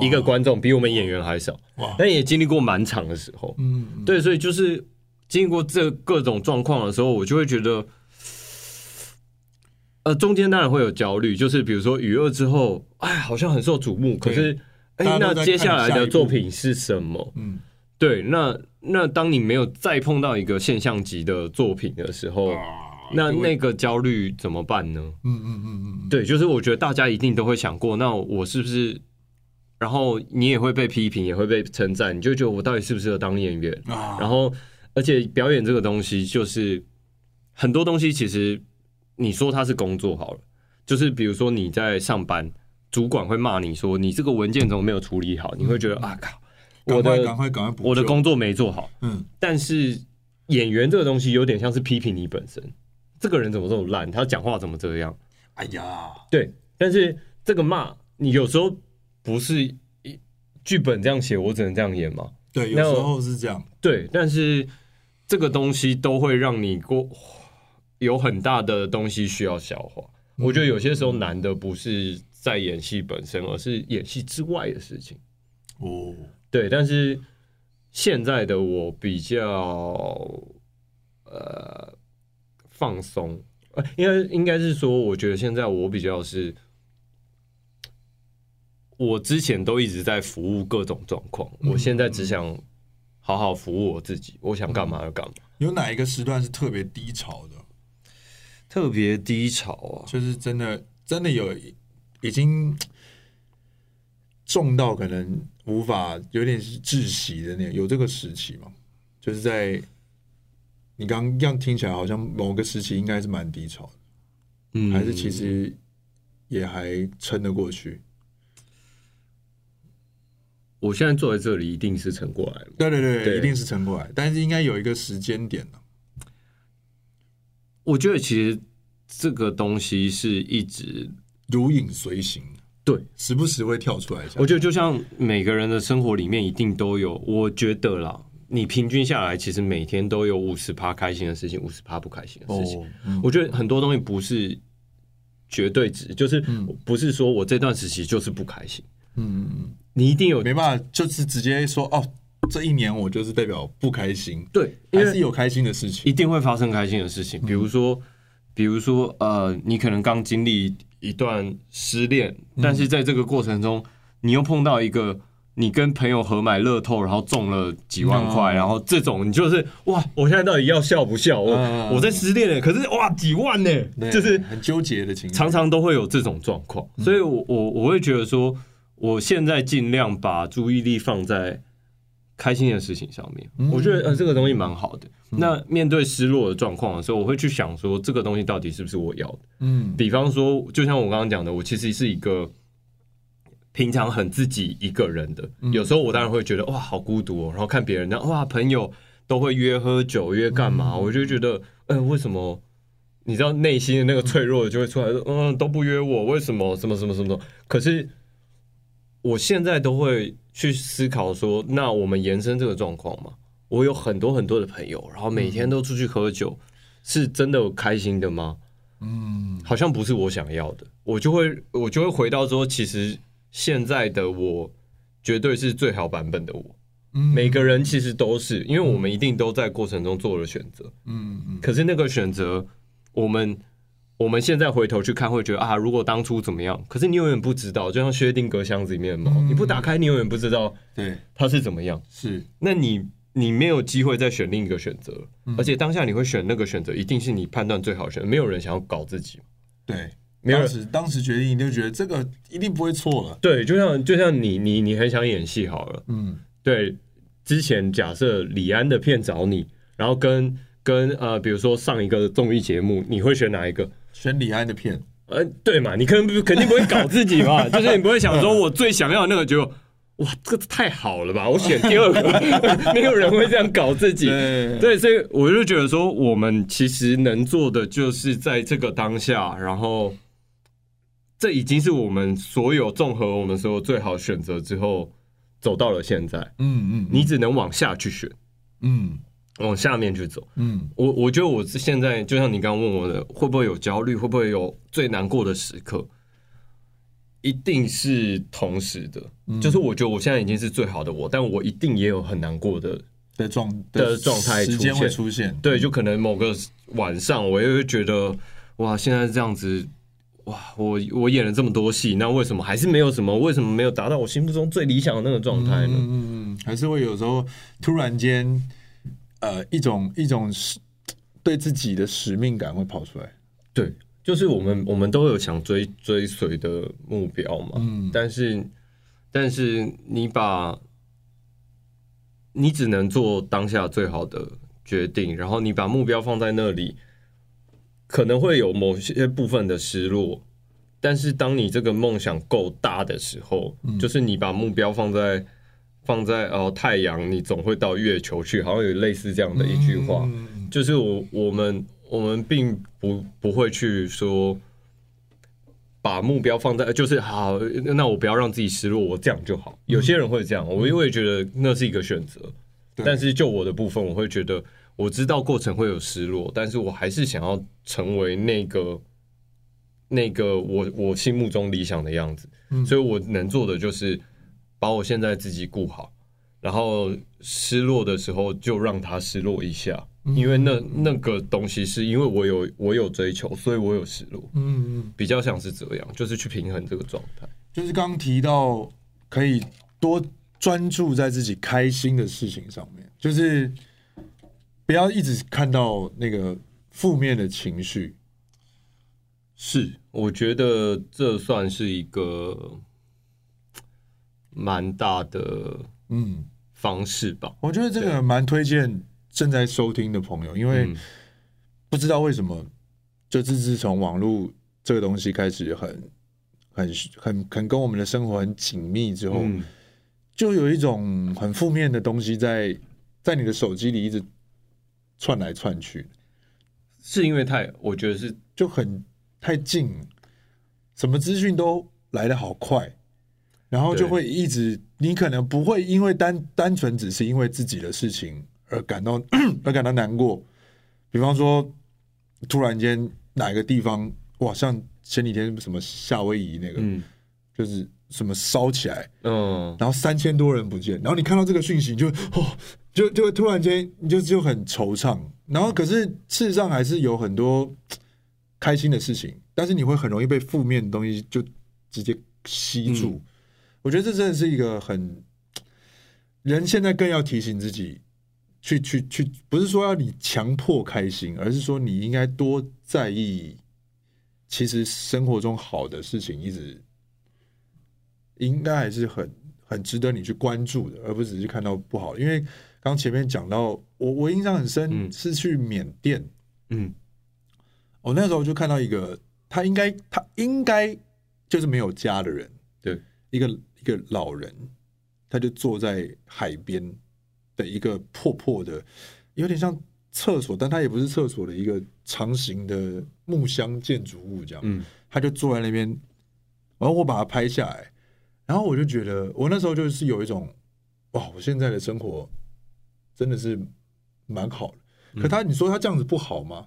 一个观众比我们演员还少，哇，但也经历过满场的时候。嗯，对，所以就是。经过这各种状况的时候，我就会觉得，呃，中间当然会有焦虑，就是比如说《雨二》之后，哎，好像很受瞩目，可是，哎，那接下来的作品是什么？嗯，对，那那当你没有再碰到一个现象级的作品的时候，那那个焦虑怎么办呢？嗯嗯嗯嗯，对，就是我觉得大家一定都会想过，那我是不是？然后你也会被批评，也会被称赞，你就觉得我到底适不适合当演员？然后。而且表演这个东西，就是很多东西，其实你说它是工作好了，就是比如说你在上班，主管会骂你说你这个文件怎么没有处理好，你会觉得啊靠，我的赶快赶快补，我的工作没做好。嗯，但是演员这个东西有点像是批评你本身，这个人怎么这么烂，他讲话怎么这样？哎呀，对，但是这个骂你有时候不是剧本这样写，我只能这样演吗？对，有时候是这样。对，但是。这个东西都会让你过有很大的东西需要消化。我觉得有些时候难的不是在演戏本身，而是演戏之外的事情。哦，对，但是现在的我比较呃放松，呃，应该应该是说，我觉得现在我比较是，我之前都一直在服务各种状况，我现在只想。好好服务我自己，我想干嘛就干嘛。有哪一个时段是特别低潮的？特别低潮啊，就是真的真的有已经重到可能无法有点窒息的那种，有这个时期吗？就是在你刚刚这样听起来，好像某个时期应该是蛮低潮的，嗯，还是其实也还撑得过去。我现在坐在这里，一定是撑过来了。对对对，对一定是撑过来。但是应该有一个时间点呢。我觉得其实这个东西是一直如影随形，对，时不时会跳出来。我觉得就像每个人的生活里面一定都有。我觉得啦，你平均下来，其实每天都有五十趴开心的事情，五十趴不开心的事情。哦嗯、我觉得很多东西不是绝对值，就是不是说我这段时期就是不开心。嗯嗯嗯，你一定有没办法，就是直接说哦，这一年我就是代表不开心。对，还是有开心的事情，一定会发生开心的事情。比如说，比如说，呃，你可能刚经历一段失恋，但是在这个过程中，你又碰到一个。你跟朋友合买乐透，然后中了几万块，然后这种你就是哇，我现在到底要笑不笑？我我在失恋了，可是哇几万呢，就是很纠结的情况，常常都会有这种状况，所以我我我会觉得说，我现在尽量把注意力放在开心的事情上面，我觉得呃这个东西蛮好的。那面对失落的状况的时候，我会去想说，这个东西到底是不是我要的？嗯，比方说，就像我刚刚讲的，我其实是一个。平常很自己一个人的，有时候我当然会觉得哇，好孤独哦。然后看别人那哇，朋友都会约喝酒约干嘛，我就觉得，嗯，为什么？你知道内心的那个脆弱就会出来说，嗯，都不约我，为什么？什么什么什么？可是我现在都会去思考说，那我们延伸这个状况嘛？我有很多很多的朋友，然后每天都出去喝酒，是真的开心的吗？嗯，好像不是我想要的，我就会我就会回到说，其实。现在的我绝对是最好版本的我。每个人其实都是，因为我们一定都在过程中做了选择。嗯嗯。可是那个选择，我们我们现在回头去看，会觉得啊，如果当初怎么样？可是你永远不知道，就像薛定谔箱子里面的猫，你不打开，你永远不知道，对它是怎么样。是，那你你没有机会再选另一个选择，而且当下你会选那个选择，一定是你判断最好的选择。没有人想要搞自己。对。没有当时当时决定，你就觉得这个一定不会错了。对，就像就像你你你很想演戏好了，嗯，对。之前假设李安的片找你，然后跟跟呃，比如说上一个综艺节目，你会选哪一个？选李安的片。呃，对嘛，你可能肯定不会搞自己嘛，就是你不会想说我最想要那个，就哇，这个太好了吧，我选第二个，没有人会这样搞自己。对，对，所以我就觉得说，我们其实能做的就是在这个当下，然后。这已经是我们所有综合我们所有最好选择之后走到了现在。嗯嗯，你只能往下去选，嗯，往下面去走。嗯，我我觉得我现在就像你刚刚问我的，会不会有焦虑？会不会有最难过的时刻？一定是同时的。就是我觉得我现在已经是最好的我，但我一定也有很难过的的状的状态时间。会出现。对，就可能某个晚上，我也会觉得哇，现在这样子。哇，我我演了这么多戏，那为什么还是没有什么？为什么没有达到我心目中最理想的那个状态呢？嗯嗯，还是会有时候突然间，呃，一种一种使对自己的使命感会跑出来。对，就是我们我们都有想追追随的目标嘛。嗯，但是但是你把，你只能做当下最好的决定，然后你把目标放在那里。可能会有某些部分的失落，但是当你这个梦想够大的时候，嗯、就是你把目标放在放在哦、呃、太阳，你总会到月球去，好像有类似这样的一句话，嗯、就是我我们我们并不不会去说把目标放在就是好，那我不要让自己失落，我这样就好。有些人会这样，我因为觉得那是一个选择，嗯、但是就我的部分，我会觉得。我知道过程会有失落，但是我还是想要成为那个那个我我心目中理想的样子，嗯，所以我能做的就是把我现在自己顾好，然后失落的时候就让它失落一下，因为那那个东西是因为我有我有追求，所以我有失落，嗯嗯，比较像是这样，就是去平衡这个状态。就是刚提到可以多专注在自己开心的事情上面，就是。不要一直看到那个负面的情绪，是我觉得这算是一个蛮大的嗯方式吧。我觉得这个蛮推荐正在收听的朋友，因为不知道为什么，就是自从网络这个东西开始很很很很跟我们的生活很紧密之后，就有一种很负面的东西在在你的手机里一直。窜来窜去，是因为太，我觉得是就很太近，什么资讯都来的好快，然后就会一直，你可能不会因为单单纯只是因为自己的事情而感到 而感到难过，比方说突然间哪一个地方哇，像前几天什么夏威夷那个，嗯，就是什么烧起来，嗯，然后三千多人不见，然后你看到这个讯息，就哦，就就会突然间你就就很惆怅，然后可是事实上还是有很多开心的事情，但是你会很容易被负面的东西就直接吸住。嗯、我觉得这真的是一个很人现在更要提醒自己。去去去，不是说要你强迫开心，而是说你应该多在意，其实生活中好的事情一直应该还是很很值得你去关注的，而不只是看到不好。因为刚前面讲到，我我印象很深是去缅甸，嗯，我那时候就看到一个，他应该他应该就是没有家的人，对，一个一个老人，他就坐在海边。的一个破破的，有点像厕所，但他也不是厕所的一个长形的木箱建筑物这样。嗯，他就坐在那边，然后我把它拍下来，然后我就觉得，我那时候就是有一种，哇，我现在的生活真的是蛮好的。可他，你说他这样子不好吗？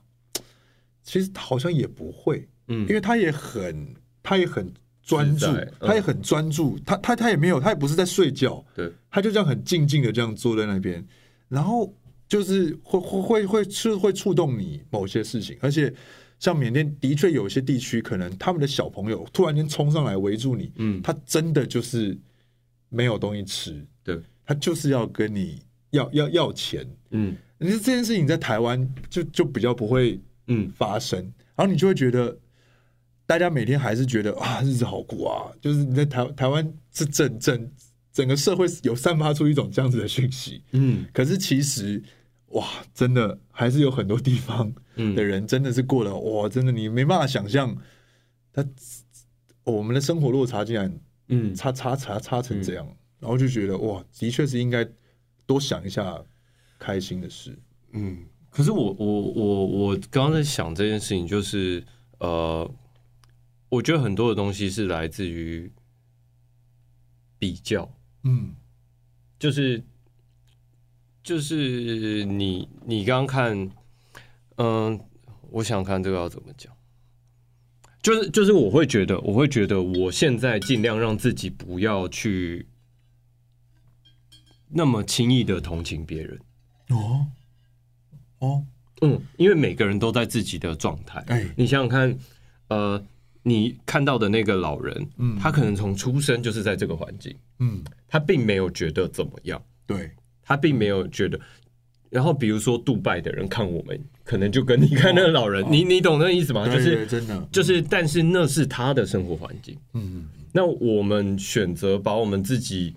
其实好像也不会，嗯，因为他也很，他也很。专注，他也很专注，他他他也没有，他也不是在睡觉，对，他就这样很静静的这样坐在那边，然后就是会会会会是会触动你某些事情，而且像缅甸的确有一些地区，可能他们的小朋友突然间冲上来围住你，嗯，他真的就是没有东西吃，对，他就是要跟你要要要钱，嗯，你说这件事情在台湾就就比较不会嗯。发生，嗯，然后你就会觉得。大家每天还是觉得啊，日子好苦啊，就是你在台台湾是整整整个社会有散发出一种这样子的讯息，嗯，可是其实哇，真的还是有很多地方的人真的是过了哇，真的你没办法想象，他我们的生活落差竟然嗯。差差差差成这样，然后就觉得哇，的确是应该多想一下开心的事，嗯，可是我我我我刚刚在想这件事情，就是呃。我觉得很多的东西是来自于比较，嗯，就是就是你你刚刚看，嗯，我想看这个要怎么讲，就是就是我会觉得，我会觉得我现在尽量让自己不要去那么轻易的同情别人，哦哦，嗯，因为每个人都在自己的状态，哎，你想想看，呃。你看到的那个老人，嗯，他可能从出生就是在这个环境，嗯，他并没有觉得怎么样，对，他并没有觉得。然后比如说杜拜的人看我们，可能就跟你看那个老人，你你懂那个意思吗？就是真的，就是，但是那是他的生活环境，嗯，那我们选择把我们自己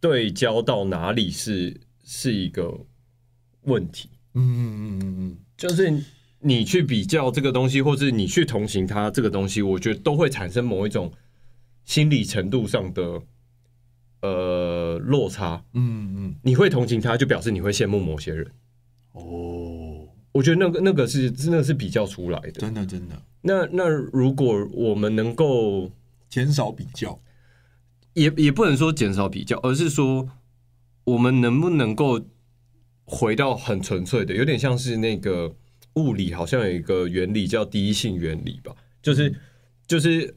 对焦到哪里是是一个问题，嗯嗯嗯嗯嗯，就是。你去比较这个东西，或是你去同情他这个东西，我觉得都会产生某一种心理程度上的呃落差。嗯嗯，你会同情他，就表示你会羡慕某些人。哦，我觉得那个那个是真的是比较出来的，真的真的。那那如果我们能够减少比较，也也不能说减少比较，而是说我们能不能够回到很纯粹的，有点像是那个。物理好像有一个原理叫第一性原理吧，就是就是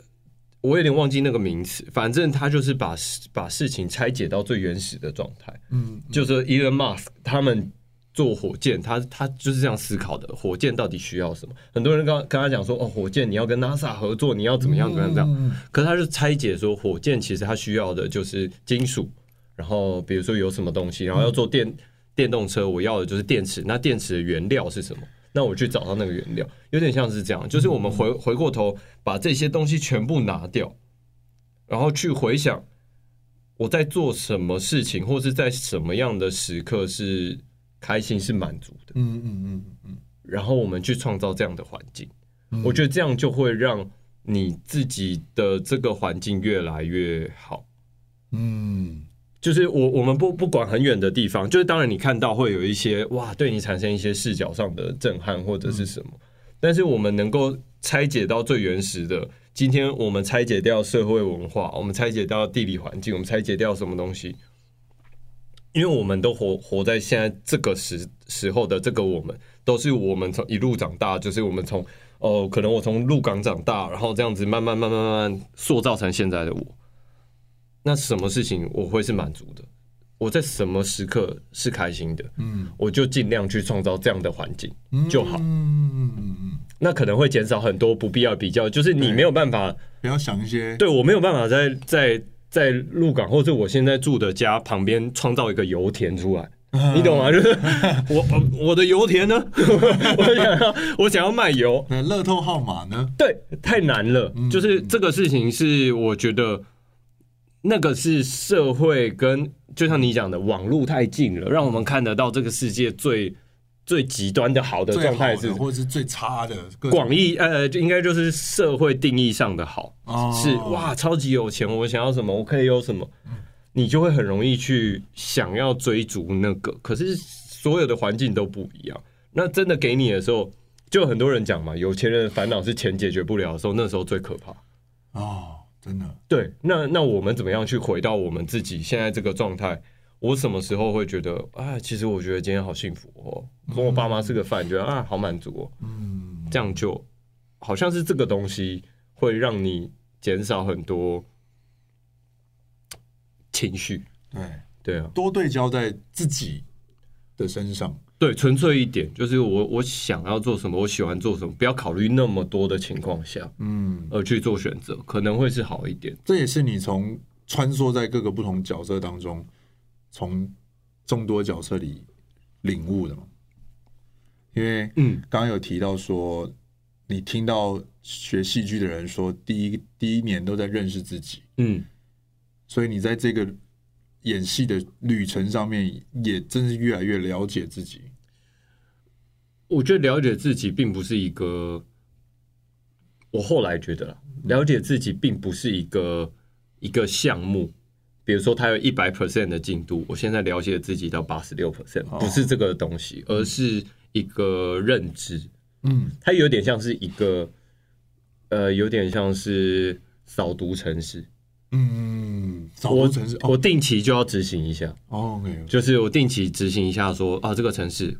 我有点忘记那个名词，反正他就是把把事情拆解到最原始的状态。嗯，就是 Elon Musk 他们做火箭，他他就是这样思考的：火箭到底需要什么？很多人刚跟他讲说，哦，火箭你要跟 NASA 合作，你要怎么样怎么样这样。可是他是拆解说，火箭其实它需要的就是金属，然后比如说有什么东西，然后要做电电动车，我要的就是电池，那电池的原料是什么？那我去找到那个原料，有点像是这样，就是我们回回过头把这些东西全部拿掉，然后去回想我在做什么事情，或是在什么样的时刻是开心、是满足的。嗯嗯嗯嗯。然后我们去创造这样的环境，我觉得这样就会让你自己的这个环境越来越好。嗯。就是我我们不不管很远的地方，就是当然你看到会有一些哇，对你产生一些视角上的震撼或者是什么，但是我们能够拆解到最原始的，今天我们拆解掉社会文化，我们拆解掉地理环境，我们拆解掉什么东西？因为我们都活活在现在这个时时候的这个我们都是我们从一路长大，就是我们从哦，可能我从鹿港长大，然后这样子慢慢慢慢慢慢塑造成现在的我。那什么事情我会是满足的？我在什么时刻是开心的？嗯，我就尽量去创造这样的环境就好。嗯嗯嗯，那可能会减少很多不必要比较，就是你没有办法不要想一些，对我没有办法在在在鹿港或者我现在住的家旁边创造一个油田出来，你懂吗？就是我我的油田呢，我想要我想要卖油，那乐透号码呢？对，太难了。就是这个事情是我觉得。那个是社会跟就像你讲的网络太近了，让我们看得到这个世界最最极端的好的状态是，或者是最差的广义呃，就应该就是社会定义上的好，哦、是哇，超级有钱，我想要什么，我可以有什么，你就会很容易去想要追逐那个。可是所有的环境都不一样，那真的给你的时候，就很多人讲嘛，有钱人的烦恼是钱解决不了的时候，那时候最可怕哦。真的对，那那我们怎么样去回到我们自己现在这个状态？我什么时候会觉得啊？其实我觉得今天好幸福哦，跟我爸妈吃个饭，觉得啊好满足哦。嗯，这样就好像是这个东西会让你减少很多情绪。对对啊，多对焦在自己的身上。对，纯粹一点，就是我我想要做什么，我喜欢做什么，不要考虑那么多的情况下，嗯，而去做选择，可能会是好一点。这也是你从穿梭在各个不同角色当中，从众多角色里领悟的嘛。因为，嗯，刚刚有提到说，你听到学戏剧的人说，第一第一年都在认识自己，嗯，所以你在这个。演戏的旅程上面，也真是越来越了解自己。我觉得了解自己并不是一个，我后来觉得了解自己并不是一个一个项目。比如说，它有一百 percent 的进度，我现在了解自己到八十六 percent，不是这个东西，而是一个认知。嗯，它有点像是一个，呃，有点像是扫毒城市。嗯，扫毒城市我定期就要执行一下。哦，OK，就是我定期执行一下，说啊，这个程式，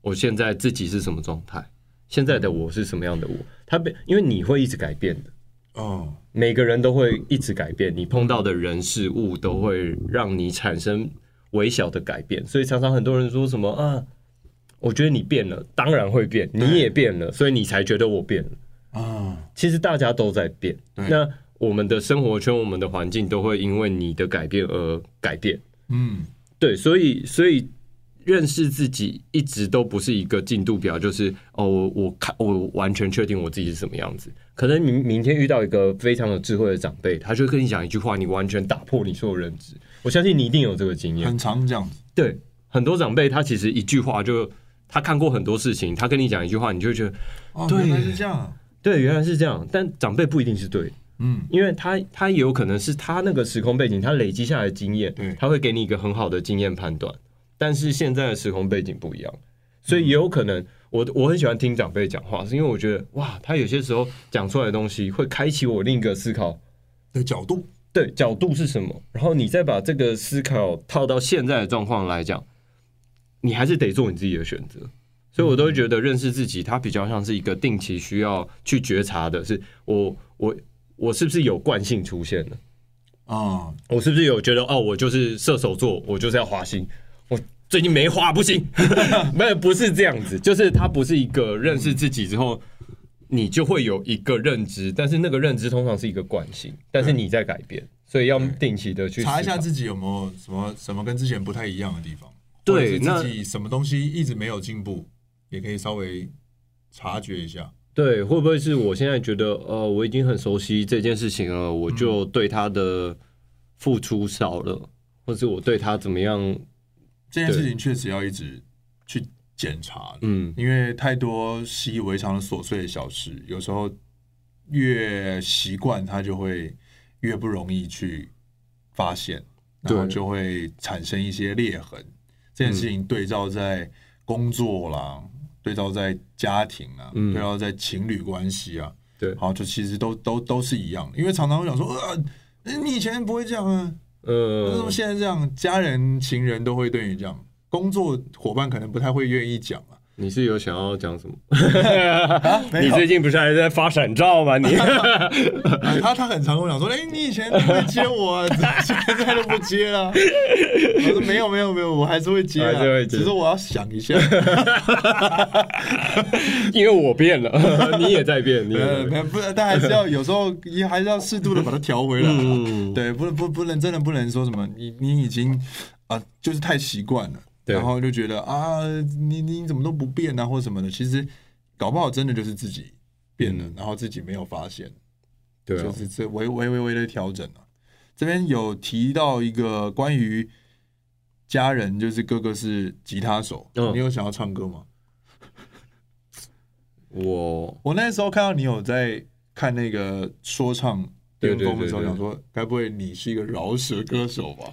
我现在自己是什么状态？现在的我是什么样的我？他被，因为你会一直改变的。哦，每个人都会一直改变，你碰到的人事物都会让你产生微小的改变。所以常常很多人说什么啊，我觉得你变了，当然会变，你也变了，所以你才觉得我变了。啊，其实大家都在变。那。我们的生活圈、我们的环境都会因为你的改变而改变。嗯，对，所以所以认识自己一直都不是一个进度表，就是哦，我我看我完全确定我自己是什么样子。可能明明天遇到一个非常有智慧的长辈，他就跟你讲一句话，你完全打破你所有认知。我相信你一定有这个经验，很常这样子。对，很多长辈他其实一句话就他看过很多事情，他跟你讲一句话，你就会觉得哦，原来是这样。对，原来是这样。但长辈不一定是对。嗯，因为他他也有可能是他那个时空背景，他累积下来的经验，对，他会给你一个很好的经验判断。但是现在的时空背景不一样，所以也有可能我我很喜欢听长辈讲话，是因为我觉得哇，他有些时候讲出来的东西会开启我另一个思考的角度。对，角度是什么？然后你再把这个思考套到现在的状况来讲，你还是得做你自己的选择。所以我都会觉得认识自己，它比较像是一个定期需要去觉察的，是我我。我是不是有惯性出现了啊？我是不是有觉得哦，我就是射手座，我就是要花心，我最近没花不行，没有不是这样子，就是它不是一个认识自己之后，你就会有一个认知，但是那个认知通常是一个惯性，但是你在改变，所以要定期的去查一下自己有没有什么什么跟之前不太一样的地方，对，自己什么东西一直没有进步，也可以稍微察觉一下。对，会不会是我现在觉得，呃，我已经很熟悉这件事情了，我就对他的付出少了，嗯、或是我对他怎么样？这件事情确实要一直去检查，嗯，因为太多习以为常的琐碎的小事，有时候越习惯，它就会越不容易去发现，然后就会产生一些裂痕。对这件事情对照在工作啦。嗯对照在家庭啊，对照在情侣关系啊，对，好，就其实都都都是一样的，因为常常会想说，呃，你以前不会这样啊，呃，为什么现在这样？家人、情人都会对你这样，工作伙伴可能不太会愿意讲啊，你是有想要讲什么？你最近不是还在发闪照吗？你 他他很常跟我讲说，哎、欸，你以前都会接我，啊，现在都不接了。我说没有没有没有，我还是会接，还是会接，只是我要想一下，因为我变了，你也在变，你不，但还是要有时候也还是要适度的把它调回来。嗯、对，不能不不能真的不能说什么，你你已经啊，就是太习惯了。然后就觉得啊，你你怎么都不变啊，或什么的。其实搞不好真的就是自己变了，嗯、然后自己没有发现。对、啊，就是这微微微微的调整啊。这边有提到一个关于家人，就是哥哥是吉他手，哦、你有想要唱歌吗？我我那时候看到你有在看那个说唱。巅峰的时候想说，该不会你是一个饶舌歌手吧？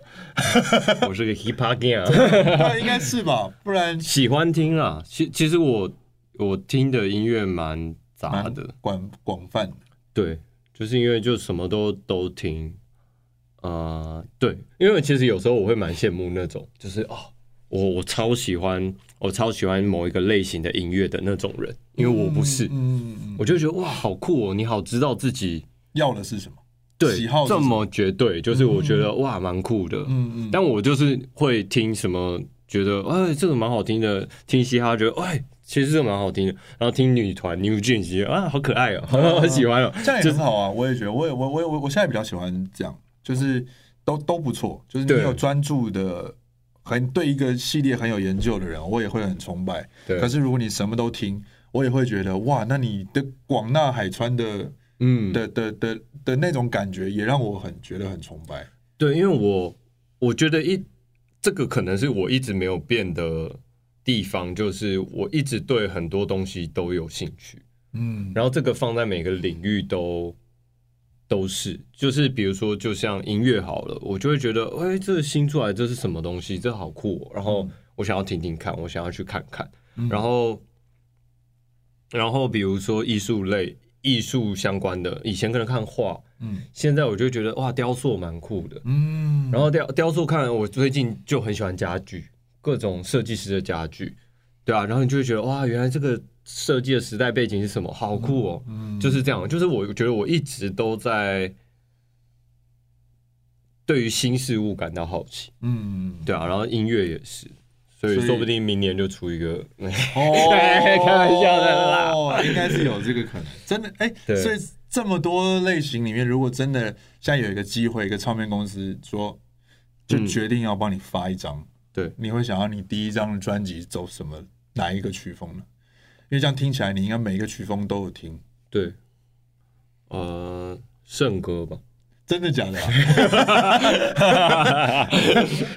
我是个 hip hop guy，那应该是吧？不然喜欢听啊。其其实我我听的音乐蛮杂的，广广泛的。对，就是因为就什么都都听。呃，对，因为其实有时候我会蛮羡慕那种，就是哦，我我超喜欢，我超喜欢某一个类型的音乐的那种人，因为我不是，嗯，我就觉得哇，好酷哦，你好，知道自己。要的是什么？对，喜好这么绝对，就是我觉得、嗯、哇，蛮酷的。嗯嗯。但我就是会听什么，觉得哎，这个蛮好听的。听嘻哈，觉得哎，其实这个蛮好听的。然后听女团 New Jeans，觉得啊，好可爱哦，很、嗯、喜欢哦。这样也很好啊，我也觉得，我也我我我我现在比较喜欢这样，就是都都不错。就是你有专注的，很对一个系列很有研究的人，我也会很崇拜。对。可是如果你什么都听，我也会觉得哇，那你的广纳海川的。嗯的的的的那种感觉也让我很觉得很崇拜。对，因为我我觉得一这个可能是我一直没有变的地方，就是我一直对很多东西都有兴趣。嗯，然后这个放在每个领域都都是，就是比如说就像音乐好了，我就会觉得，哎，这个新出来这是什么东西？这好酷哦！然后我想要听听看，我想要去看看。嗯，然后然后比如说艺术类。艺术相关的，以前可能看画，嗯，现在我就觉得哇，雕塑蛮酷的，嗯，然后雕雕塑看，我最近就很喜欢家具，各种设计师的家具，对啊，然后你就会觉得哇，原来这个设计的时代背景是什么，好酷哦，嗯，就是这样，就是我觉得我一直都在对于新事物感到好奇，嗯，对啊，然后音乐也是。所以说不定明年就出一个。哦，开玩笑的啦，哦，应该是有这个可能，真的哎，欸、所以这么多类型里面，如果真的现在有一个机会，一个唱片公司说就决定要帮你发一张，对，你会想要你第一张专辑走什么哪一个曲风呢？因为这样听起来，你应该每一个曲风都有听，对，呃，圣歌吧。真的假的？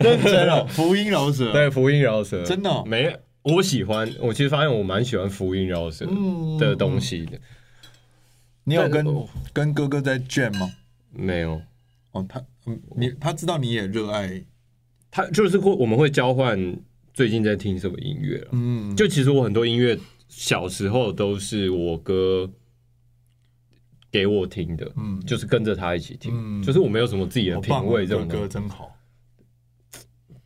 认 真哦，福音饶舌，对，福音饶舌，真的、哦、没？我喜欢，我其实发现我蛮喜欢福音饶舌的东西的。你有跟跟哥哥在 jam 吗？没有。哦，他，你他知道你也热爱，他就是会我们会交换最近在听什么音乐。嗯，就其实我很多音乐小时候都是我哥。给我听的，嗯，就是跟着他一起听，嗯、就是我没有什么自己的品味，这种歌真好，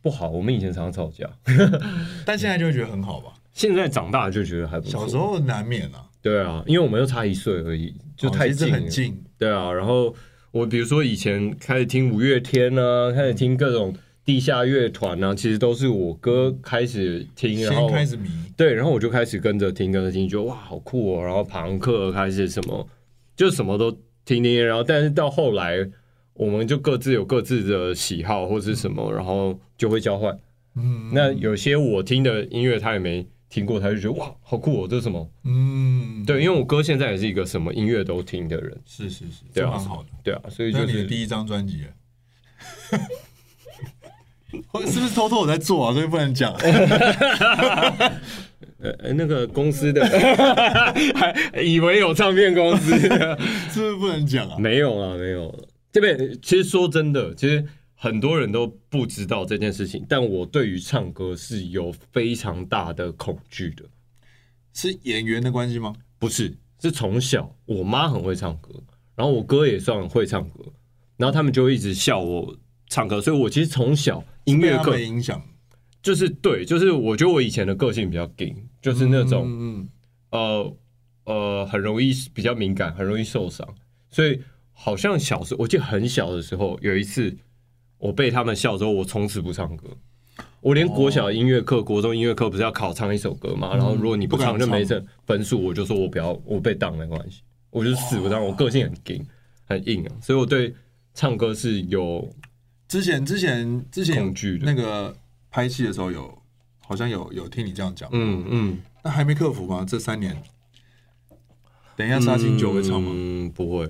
不好。我们以前常常吵架，但现在就觉得很好吧。现在长大就觉得还不错。小时候难免啊，对啊，因为我们又差一岁而已，就太近，很近。对啊，然后我比如说以前开始听五月天啊，开始听各种地下乐团啊，其实都是我哥开始听，然后开始迷，对，然后我就开始跟着听，跟着听，觉得哇，好酷哦。然后朋克开始什么。就什么都听听，然后但是到后来，我们就各自有各自的喜好或是什么，然后就会交换。嗯，那有些我听的音乐他也没听过，他就觉得哇，好酷哦，这是什么？嗯，对，因为我哥现在也是一个什么音乐都听的人。是是是，对啊，蛮好的。对啊，所以就是你的第一张专辑。是不是偷偷我在做啊？所以不能讲。呃，那个公司的还以为有唱片公司，是不是不能讲啊？没有啊，没有。这边其实说真的，其实很多人都不知道这件事情，但我对于唱歌是有非常大的恐惧的。是演员的关系吗？不是，是从小我妈很会唱歌，然后我哥也算会唱歌，然后他们就一直笑我唱歌，所以我其实从小音乐课影响。就是对，就是我觉得我以前的个性比较硬，就是那种嗯呃呃很容易比较敏感，很容易受伤，所以好像小时候我记得很小的时候有一次我被他们笑之后，我从此不唱歌。我连国小音乐课、哦、国中音乐课不是要考唱一首歌嘛？然后如果你不唱就没这分数，我就说我不要，我被当没关系，我就死不唱。我个性很硬，很硬啊，所以我对唱歌是有之前之前之前恐惧的。那个拍戏的时候有好像有有听你这样讲，嗯嗯，那还没克服吗？这三年，等一下杀青酒会唱吗？嗯，不会。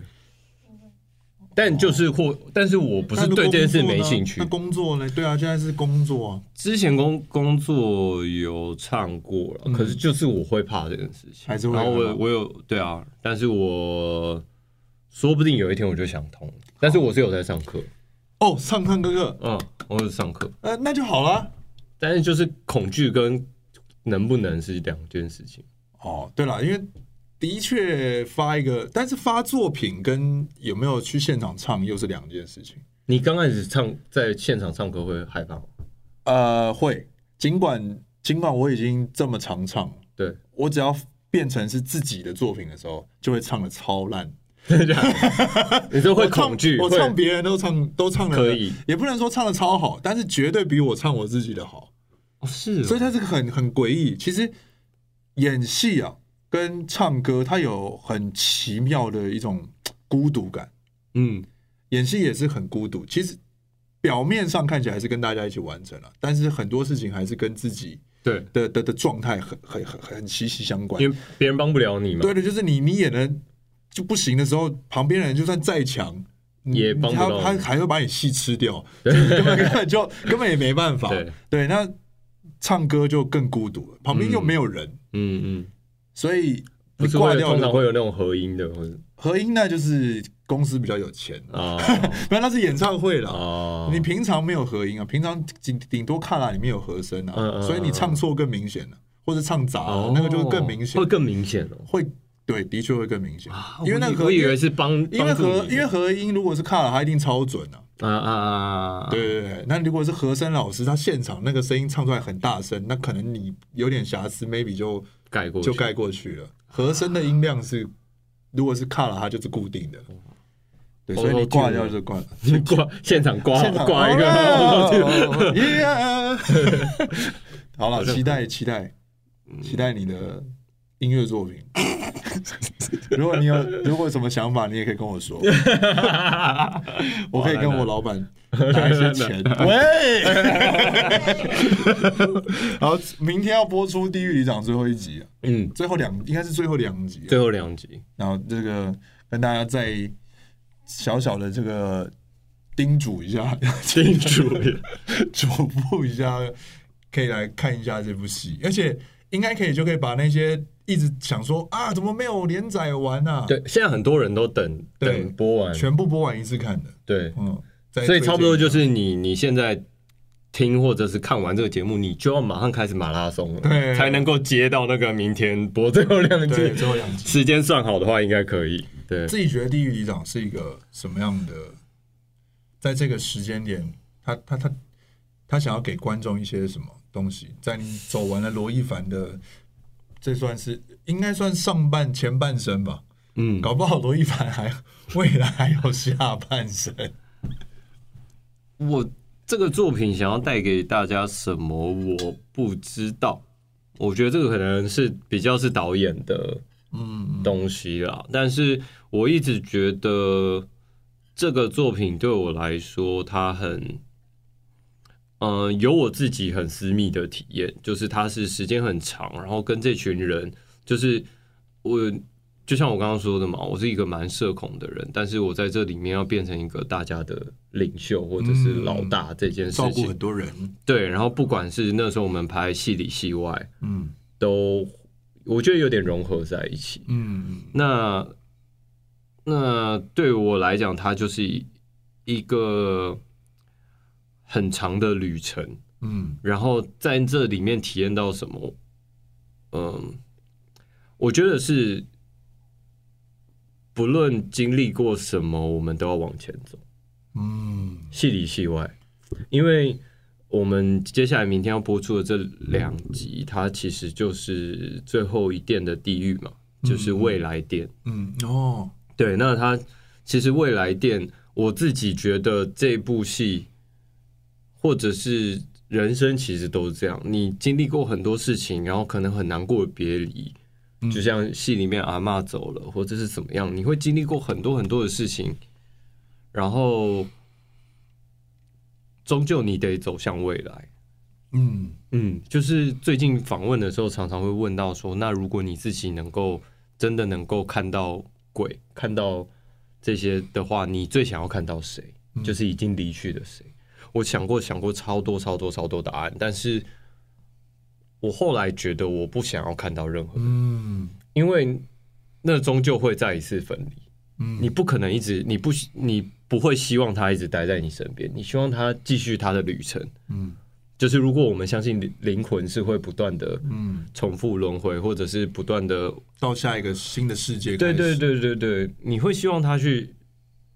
但就是或，但是我不是对这件事没兴趣。那工作呢？对啊，现在是工作啊。之前工工作有唱过了，嗯，可是就是我会怕这件事情，还是会。然后我我有对啊，但是我说不定有一天我就想通。但是我是有在上课哦，上唱歌课，嗯，我是上课，呃，那就好了。但是就是恐惧跟能不能是两件事情。哦，对了，因为。的确发一个，但是发作品跟有没有去现场唱又是两件事情。你刚开始唱在现场唱歌会害怕吗？呃，会。尽管尽管我已经这么常唱，对，我只要变成是自己的作品的时候，就会唱的超烂。你说会恐惧？我唱别人都唱都唱的可以，也不能说唱的超好，但是绝对比我唱我自己的好。哦，是哦，所以它这个很很诡异。其实演戏啊。跟唱歌，它有很奇妙的一种孤独感。嗯，演戏也是很孤独。其实表面上看起来是跟大家一起完成了，但是很多事情还是跟自己对的的的状态很很很很息息相关。因为别人帮不了你嘛。对的，就是你你演的就不行的时候，旁边人就算再强，也帮他，他还会把你戏吃掉，根本 根本就根本也没办法。对对，那唱歌就更孤独了，旁边又没有人。嗯嗯。嗯所以不是会通常会有那种合音的，或者合音那就是公司比较有钱啊，不然那是演唱会了啊。你平常没有合音啊，平常顶顶多卡拉里面有和声啊，所以你唱错更明显了，或者唱杂那个就更明显，会更明显了。会，对，的确会更明显，因为那个我以为是帮，因为和因为合音如果是卡了，他一定超准啊啊啊啊！对对对，那如果是和声老师，他现场那个声音唱出来很大声，那可能你有点瑕疵，maybe 就。盖过就盖过去了。和声的音量是，如果是卡了，它就是固定的。对，所以你挂掉就挂了。你挂现场挂挂一个。好了，期待期待期待你的音乐作品。如果你有如果有什么想法，你也可以跟我说。我可以跟我老板。拿一些钱，喂！然后明天要播出《地狱里长》最后一集啊，嗯，最后两应该是最后两集，最后两集。然后这个跟大家再小小的这个叮嘱一下，叮嘱嘱咐一下，可以来看一下这部戏，而且应该可以就可以把那些一直想说啊，怎么没有连载完啊？对，现在很多人都等等播完，全部播完一次看的，对，嗯。所以差不多就是你你现在听或者是看完这个节目，你就要马上开始马拉松了，对，才能够接到那个明天播最后两集。最后两集时间算好的话，应该可以。对，自己觉得《地狱里长》是一个什么样的？在这个时间点，他他他他想要给观众一些什么东西？在你走完了罗一凡的，这算是应该算上半前半生吧？嗯，搞不好罗一凡还未来还有下半生。我这个作品想要带给大家什么？我不知道。我觉得这个可能是比较是导演的嗯东西啦。但是我一直觉得这个作品对我来说，它很嗯有我自己很私密的体验，就是它是时间很长，然后跟这群人，就是我。就像我刚刚说的嘛，我是一个蛮社恐的人，但是我在这里面要变成一个大家的领袖或者是老大这件事情，照顾很多人，对。然后不管是那时候我们拍戏里戏外，嗯，都我觉得有点融合在一起，嗯。那那对我来讲，它就是一个很长的旅程，嗯。然后在这里面体验到什么？嗯，我觉得是。不论经历过什么，我们都要往前走。嗯，戏里戏外，因为我们接下来明天要播出的这两集，它其实就是最后一殿的地狱嘛，就是未来殿。嗯，哦，对，那它其实未来殿，我自己觉得这部戏，或者是人生，其实都是这样。你经历过很多事情，然后可能很难过的别离，就像戏里面阿嬷走了，或者是怎么样，你会经历过很多很多的事情，然后。终究你得走向未来，嗯嗯，就是最近访问的时候，常常会问到说，那如果你自己能够真的能够看到鬼，看到这些的话，你最想要看到谁？就是已经离去的谁？我想过想过超多超多超多答案，但是我后来觉得我不想要看到任何人，嗯，因为那终究会再一次分离。嗯，你不可能一直，你不，你不会希望他一直待在你身边，你希望他继续他的旅程。嗯，就是如果我们相信灵魂是会不断的，嗯，重复轮回，或者是不断的到下一个新的世界。对对对对对，你会希望他去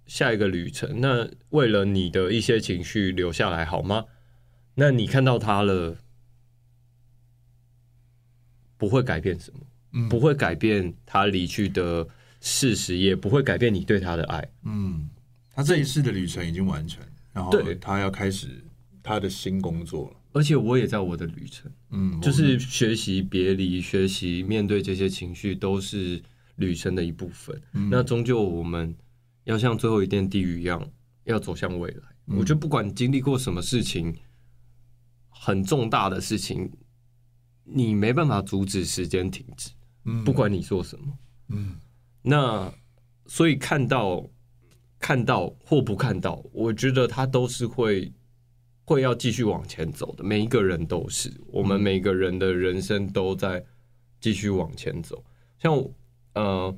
下一个旅程。那为了你的一些情绪留下来好吗？那你看到他了，不会改变什么，嗯，不会改变他离去的。事实也不会改变你对他的爱。嗯，他这一世的旅程已经完成，然后他要开始他的新工作了。而且我也在我的旅程，嗯，就是学习别离，学习面对这些情绪，都是旅程的一部分。嗯，那终究我们要像最后一殿地狱一样，要走向未来。嗯，我觉得不管经历过什么事情，很重大的事情，你没办法阻止时间停止。嗯，不管你做什么，嗯。那所以看到看到或不看到，我觉得他都是会会要继续往前走的。每一个人都是，我们每个人的人生都在继续往前走。像呃，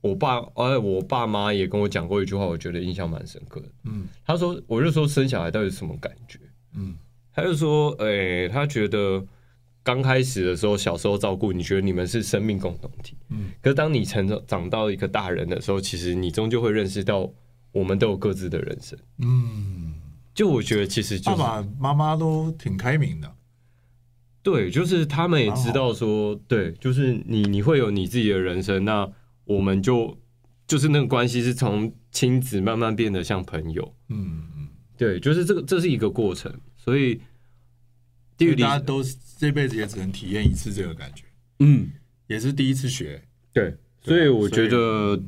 我爸哎，我爸妈也跟我讲过一句话，我觉得印象蛮深刻的。嗯，他说，我就说生小孩到底是什么感觉？嗯，他就说，哎，他觉得。刚开始的时候，小时候照顾，你觉得你们是生命共同体。嗯，可是当你成长长到一个大人的时候，其实你终究会认识到，我们都有各自的人生。嗯，就我觉得其实就是爸爸妈妈都挺开明的。对，就是他们也知道说，对，就是你你会有你自己的人生，那我们就就是那个关系是从亲子慢慢变得像朋友。嗯嗯，对，就是这个这是一个过程，所以。大家都这辈子也只能体验一次这个感觉，嗯，也是第一次学，对，所以我觉得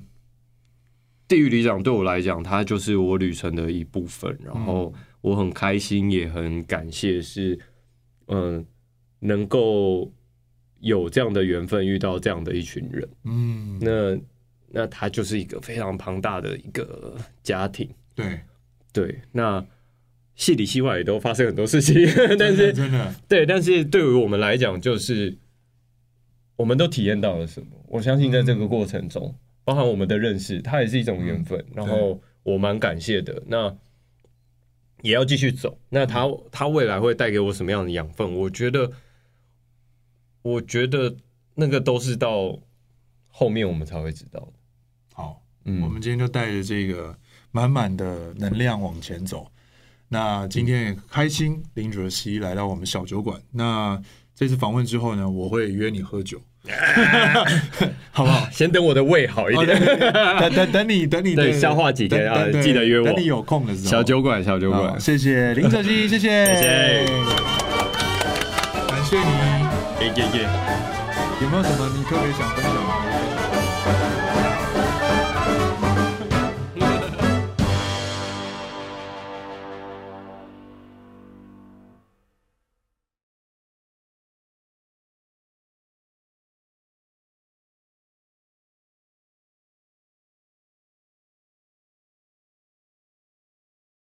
地狱里长对我来讲，它就是我旅程的一部分。然后我很开心，也很感谢，是嗯，能够有这样的缘分遇到这样的一群人，嗯，那那他就是一个非常庞大的一个家庭，对对，那。戏里戏外也都发生很多事情，但是真的对，但是对于我们来讲，就是我们都体验到了什么？我相信在这个过程中，包含我们的认识，它也是一种缘分。然后我蛮感谢的，那也要继续走。那他他未来会带给我什么样的养分？我觉得，我觉得那个都是到后面我们才会知道的。好，嗯，我们今天就带着这个满满的能量往前走。那今天也开心，林哲熹来到我们小酒馆。那这次访问之后呢，我会约你喝酒，好不好？先等我的胃好一点，等等等你等你对消化几天啊，记得约我。等你有空的时候，小酒馆小酒馆，谢谢林哲熹，谢谢谢谢，感谢你，耶耶耶，有没有什么你特别想分享的？